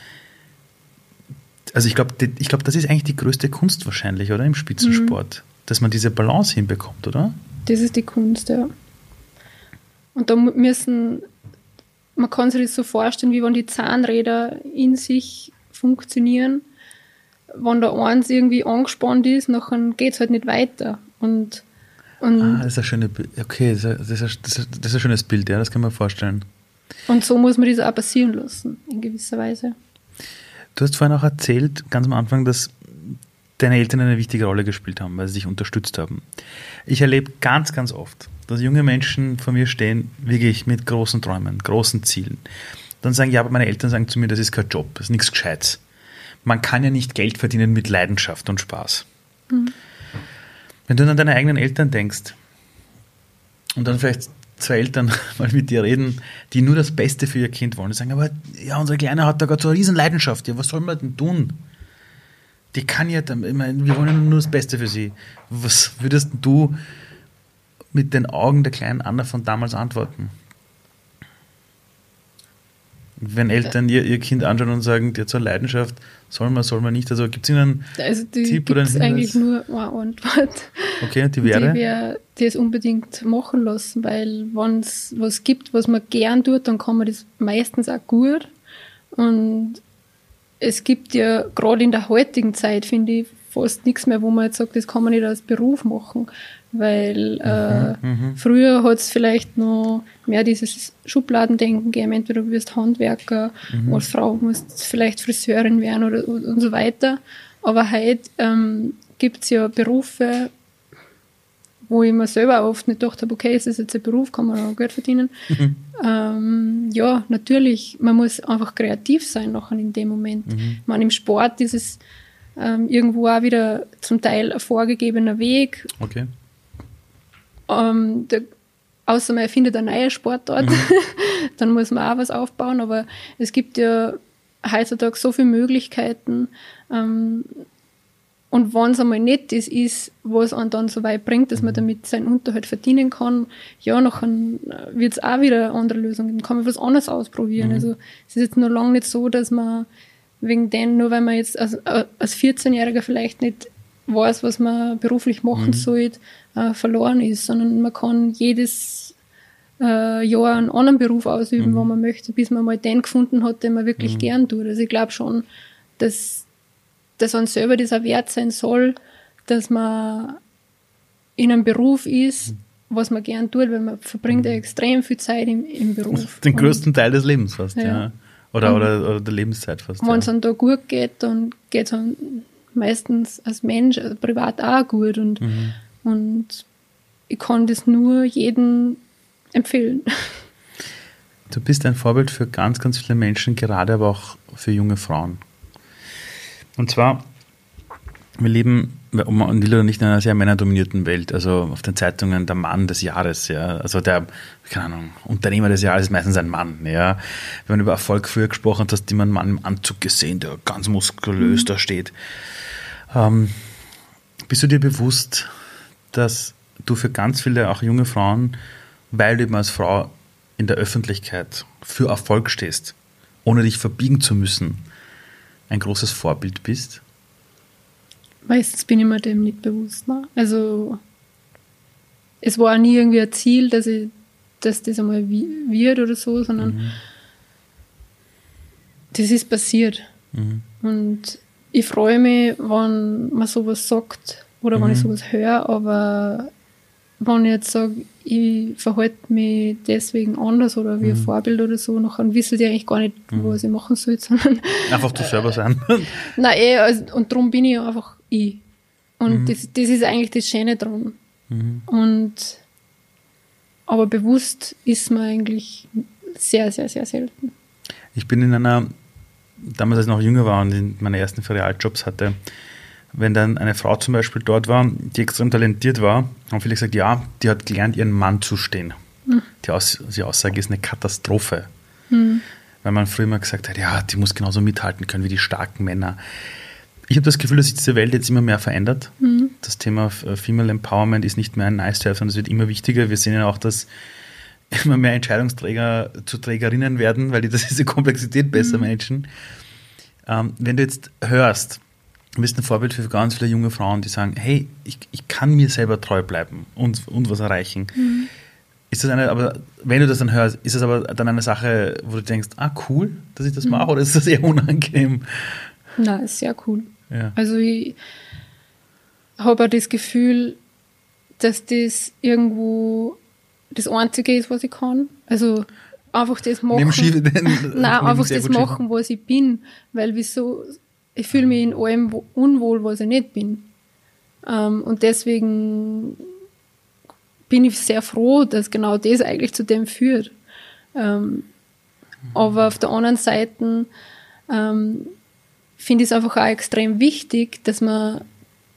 also ich glaube, ich glaube, das ist eigentlich die größte Kunst wahrscheinlich, oder? Im Spitzensport. Mhm. Dass man diese Balance hinbekommt, oder? Das ist die Kunst, ja. Und da müssen, man kann sich das so vorstellen, wie wenn die Zahnräder in sich funktionieren. Wenn da eins irgendwie angespannt ist, dann geht es halt nicht weiter. Und, und ah, das ist ein schönes Bild. Okay, das ist, das, ist, das ist ein schönes Bild, ja, das kann man vorstellen. Und so muss man das auch passieren lassen, in gewisser Weise. Du hast vorhin auch erzählt, ganz am Anfang, dass deine Eltern eine wichtige Rolle gespielt haben, weil sie dich unterstützt haben. Ich erlebe ganz, ganz oft, dass junge Menschen vor mir stehen, wirklich mit großen Träumen, großen Zielen. Dann sagen, ja, aber meine Eltern sagen zu mir, das ist kein Job, das ist nichts Gescheites. Man kann ja nicht Geld verdienen mit Leidenschaft und Spaß. Mhm. Wenn du an deine eigenen Eltern denkst und dann vielleicht zwei Eltern (laughs) mal mit dir reden, die nur das Beste für ihr Kind wollen. Die sagen, aber ja, unsere Kleine hat da gerade so eine riesen Leidenschaft. Ja, was soll man denn tun? Die kann ja, ich meine, wir wollen nur das Beste für sie. Was würdest du mit den Augen der kleinen Anna von damals antworten? Wenn Eltern ihr, ihr Kind anschauen und sagen, die hat so eine Leidenschaft, soll man, soll man nicht? Also gibt es Ihnen Also die Tipp oder einen eigentlich Hinweis? nur eine Antwort. Okay, die wäre? Die wäre, die es unbedingt machen lassen, weil wenn es was gibt, was man gern tut, dann kann man das meistens auch gut. Und es gibt ja gerade in der heutigen Zeit, finde ich, fast nichts mehr, wo man jetzt sagt, das kann man nicht als Beruf machen. Weil Mhm, äh, früher hat es vielleicht noch mehr dieses Schubladendenken gegeben, entweder du wirst Handwerker, Mhm. als Frau musst du vielleicht Friseurin werden oder und, und so weiter. Aber heute ähm, gibt es ja Berufe, wo ich mir selber oft nicht gedacht habe, okay, ist das jetzt ein Beruf, kann man auch Geld verdienen. Ähm, ja, natürlich, man muss einfach kreativ sein nachher in dem Moment. Ich meine, im Sport ist es ähm, irgendwo auch wieder zum Teil ein vorgegebener Weg. Okay. Ähm, der, außer man erfindet eine neue Sportart, (laughs) dann muss man auch was aufbauen. Aber es gibt ja heutzutage so viele Möglichkeiten. Ähm, und wenn es einmal nicht das ist, was einen dann so weit bringt, dass man damit seinen Unterhalt verdienen kann, ja, nachher wird es auch wieder eine andere Lösung geben. Kann man was anderes ausprobieren. Also es ist jetzt noch lange nicht so, dass man wegen dem, nur weil man jetzt als, äh, als 14-Jähriger vielleicht nicht weiß, was man beruflich machen soll, äh, verloren ist, sondern man kann jedes äh, Jahr einen anderen Beruf ausüben, wo man möchte, bis man mal den gefunden hat, den man wirklich gern tut. Also ich glaube schon, dass, dass man selber das auch wert sein soll, dass man in einem Beruf ist, was man gern tut, weil man verbringt ja extrem viel Zeit im, im Beruf. Den größten Teil des Lebens fast, ja. Ja. Oder, oder, oder der Lebenszeit fast. Wenn es Ja. einem da gut geht, dann geht es einem meistens als Mensch, also privat auch gut. Und, Mhm. Und ich kann das nur jedem empfehlen. Du bist ein Vorbild für ganz, ganz viele Menschen, gerade aber auch für junge Frauen. Und zwar, wir leben, will oder nicht, in einer sehr männerdominierten Welt. Also auf den Zeitungen der Mann des Jahres, ja. Also der, keine Ahnung, Unternehmer des Jahres ist meistens ein Mann, ja. Wenn man über Erfolg früher gesprochen hat, hast du immer einen Mann im Anzug gesehen, der ganz muskulös da steht. Ähm, bist du dir bewusst, dass du für ganz viele, auch junge Frauen, weil du eben als Frau in der Öffentlichkeit für Erfolg stehst, ohne dich verbiegen zu müssen, ein großes Vorbild bist? Meistens bin ich mir dem nicht bewusst. Ne? Also es war nie irgendwie ein Ziel, dass, ich, dass das einmal wi- wird oder so, sondern das ist passiert. Und ich freue mich, wenn man sowas sagt oder wenn ich sowas höre, aber wenn ich jetzt sage, ich verhalte mich deswegen anders oder wie ein Vorbild oder so, nachher wissen die eigentlich gar nicht, was ich machen soll, (laughs) sondern Einfach du selber sein. (laughs) Nein, eh, also, und darum bin ich einfach ich. Und das, das ist eigentlich das Schöne dran. Und aber bewusst ist man eigentlich sehr, sehr, sehr selten. Ich bin in einer, damals als ich noch jünger war und in meine ersten Ferialjobs hatte, wenn dann eine Frau zum Beispiel dort war, die extrem talentiert war, haben viele gesagt, ja, die hat gelernt, ihren Mann zu stehen. Die, Aus die Aussage ist eine Katastrophe. Weil man früher immer gesagt hat, ja, die muss genauso mithalten können wie die starken Männer. Ich habe das Gefühl, dass sich diese Welt jetzt immer mehr verändert. Das Thema äh, Female Empowerment ist nicht mehr ein nice to have, sondern es wird immer wichtiger. Wir sehen ja auch, dass (laughs) immer mehr Entscheidungsträger zu Trägerinnen werden, weil die das (laughs) diese Komplexität besser managen. Ähm, wenn du jetzt hörst, du bist ein Vorbild für ganz viele junge Frauen, die sagen, hey, ich, ich kann mir selber treu bleiben und, und was erreichen. Ist das eine, aber wenn du das dann hörst, ist das aber dann eine Sache, wo du denkst, ah, cool, dass ich das mache, oder ist das eher unangenehm? Na, ist sehr cool. Ja. Also ich habe auch das Gefühl, dass das irgendwo das Einzige ist, was ich kann. Also einfach das machen. (laughs) Nein, einfach das machen, was ich bin. Weil wieso, ich fühle mich in allem wo- unwohl, was ich nicht bin. Ähm, und deswegen bin ich sehr froh, dass genau das eigentlich zu dem führt. Ähm, aber auf der anderen Seite ähm, finde ich es einfach auch extrem wichtig, dass man,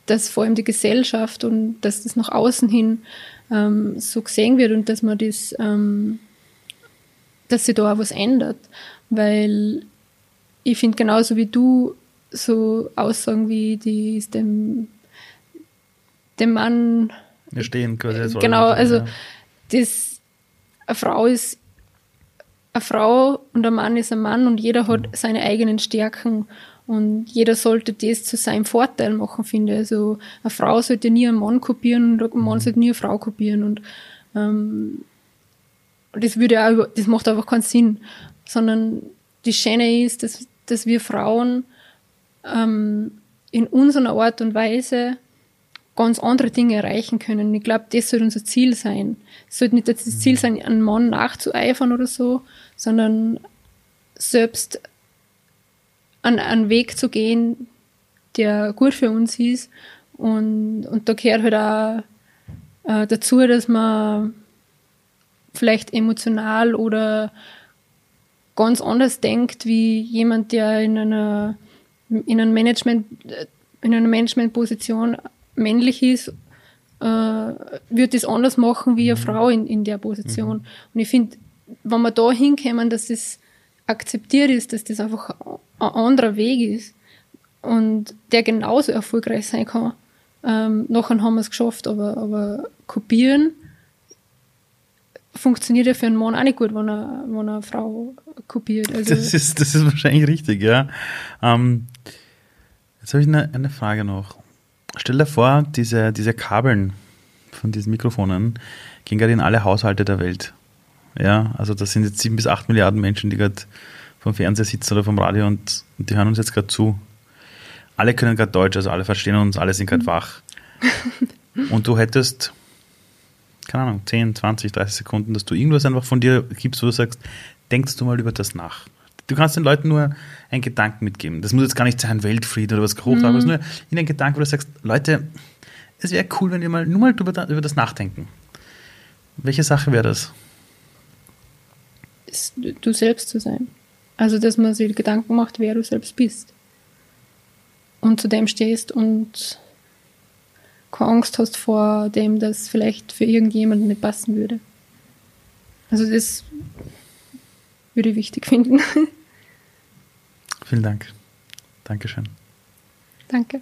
dass vor allem die Gesellschaft und dass das nach außen hin ähm, so gesehen wird und dass man das, ähm, dass sich da auch was ändert. Weil ich finde genauso wie du so Aussagen wie die ist dem, dem Mann Wir stehen quasi Genau, also ja. das, eine Frau ist eine Frau und ein Mann ist ein Mann und jeder hat seine eigenen Stärken und jeder sollte das zu seinem Vorteil machen, finde ich. Also eine Frau sollte nie einen Mann kopieren und ein Mann sollte nie eine Frau kopieren und ähm, das würde auch, das macht einfach keinen Sinn, sondern das Schöne ist, dass, dass wir Frauen ähm, in unserer Art und Weise ganz andere Dinge erreichen können. Ich glaube, das sollte unser Ziel sein. Es sollte nicht das Ziel sein, einem Mann nachzueifern oder so, sondern selbst an einen Weg zu gehen, der gut für uns ist. Und, und da gehört halt auch äh, dazu, dass man vielleicht emotional oder ganz anders denkt, wie jemand, der in einer, in einem Management, in einer Managementposition männlich ist, äh, wird das anders machen wie eine Frau in, in der Position. Und ich finde, wenn wir da hinkommen, dass das akzeptiert ist, dass das einfach ein anderer Weg ist und der genauso erfolgreich sein kann, ähm, nachher haben wir es geschafft, aber, aber kopieren funktioniert ja für einen Mann auch nicht gut, wenn er, wenn er eine Frau kopiert. Also, Das ist, das ist wahrscheinlich richtig, ja. Ähm, jetzt habe ich eine, eine Frage noch. Stell dir vor, diese, diese Kabeln von diesen Mikrofonen gehen gerade in alle Haushalte der Welt. Ja, also das sind jetzt sieben bis acht Milliarden Menschen, die gerade vom Fernseher sitzen oder vom Radio und, und die hören uns jetzt gerade zu. Alle können gerade Deutsch, also alle verstehen uns, alle sind gerade wach. Und du hättest, keine Ahnung, 10, 20, 30 Sekunden, dass du irgendwas einfach von dir gibst, wo du sagst, denkst du mal über das nach. Du kannst den Leuten nur einen Gedanken mitgeben. Das muss jetzt gar nicht sein Weltfrieden oder was Hochtragendes, nur in einen Gedanken, wo du sagst, Leute, es wäre cool, wenn ihr mal nur mal über, über das nachdenken. Welche Sache wäre das? du selbst zu sein. Also, dass man sich Gedanken macht, wer du selbst bist. Und zu dem stehst und keine Angst hast vor dem, dass vielleicht für irgendjemanden nicht passen würde. Also, das würde ich wichtig finden. (laughs) Vielen Dank. Dankeschön. Danke.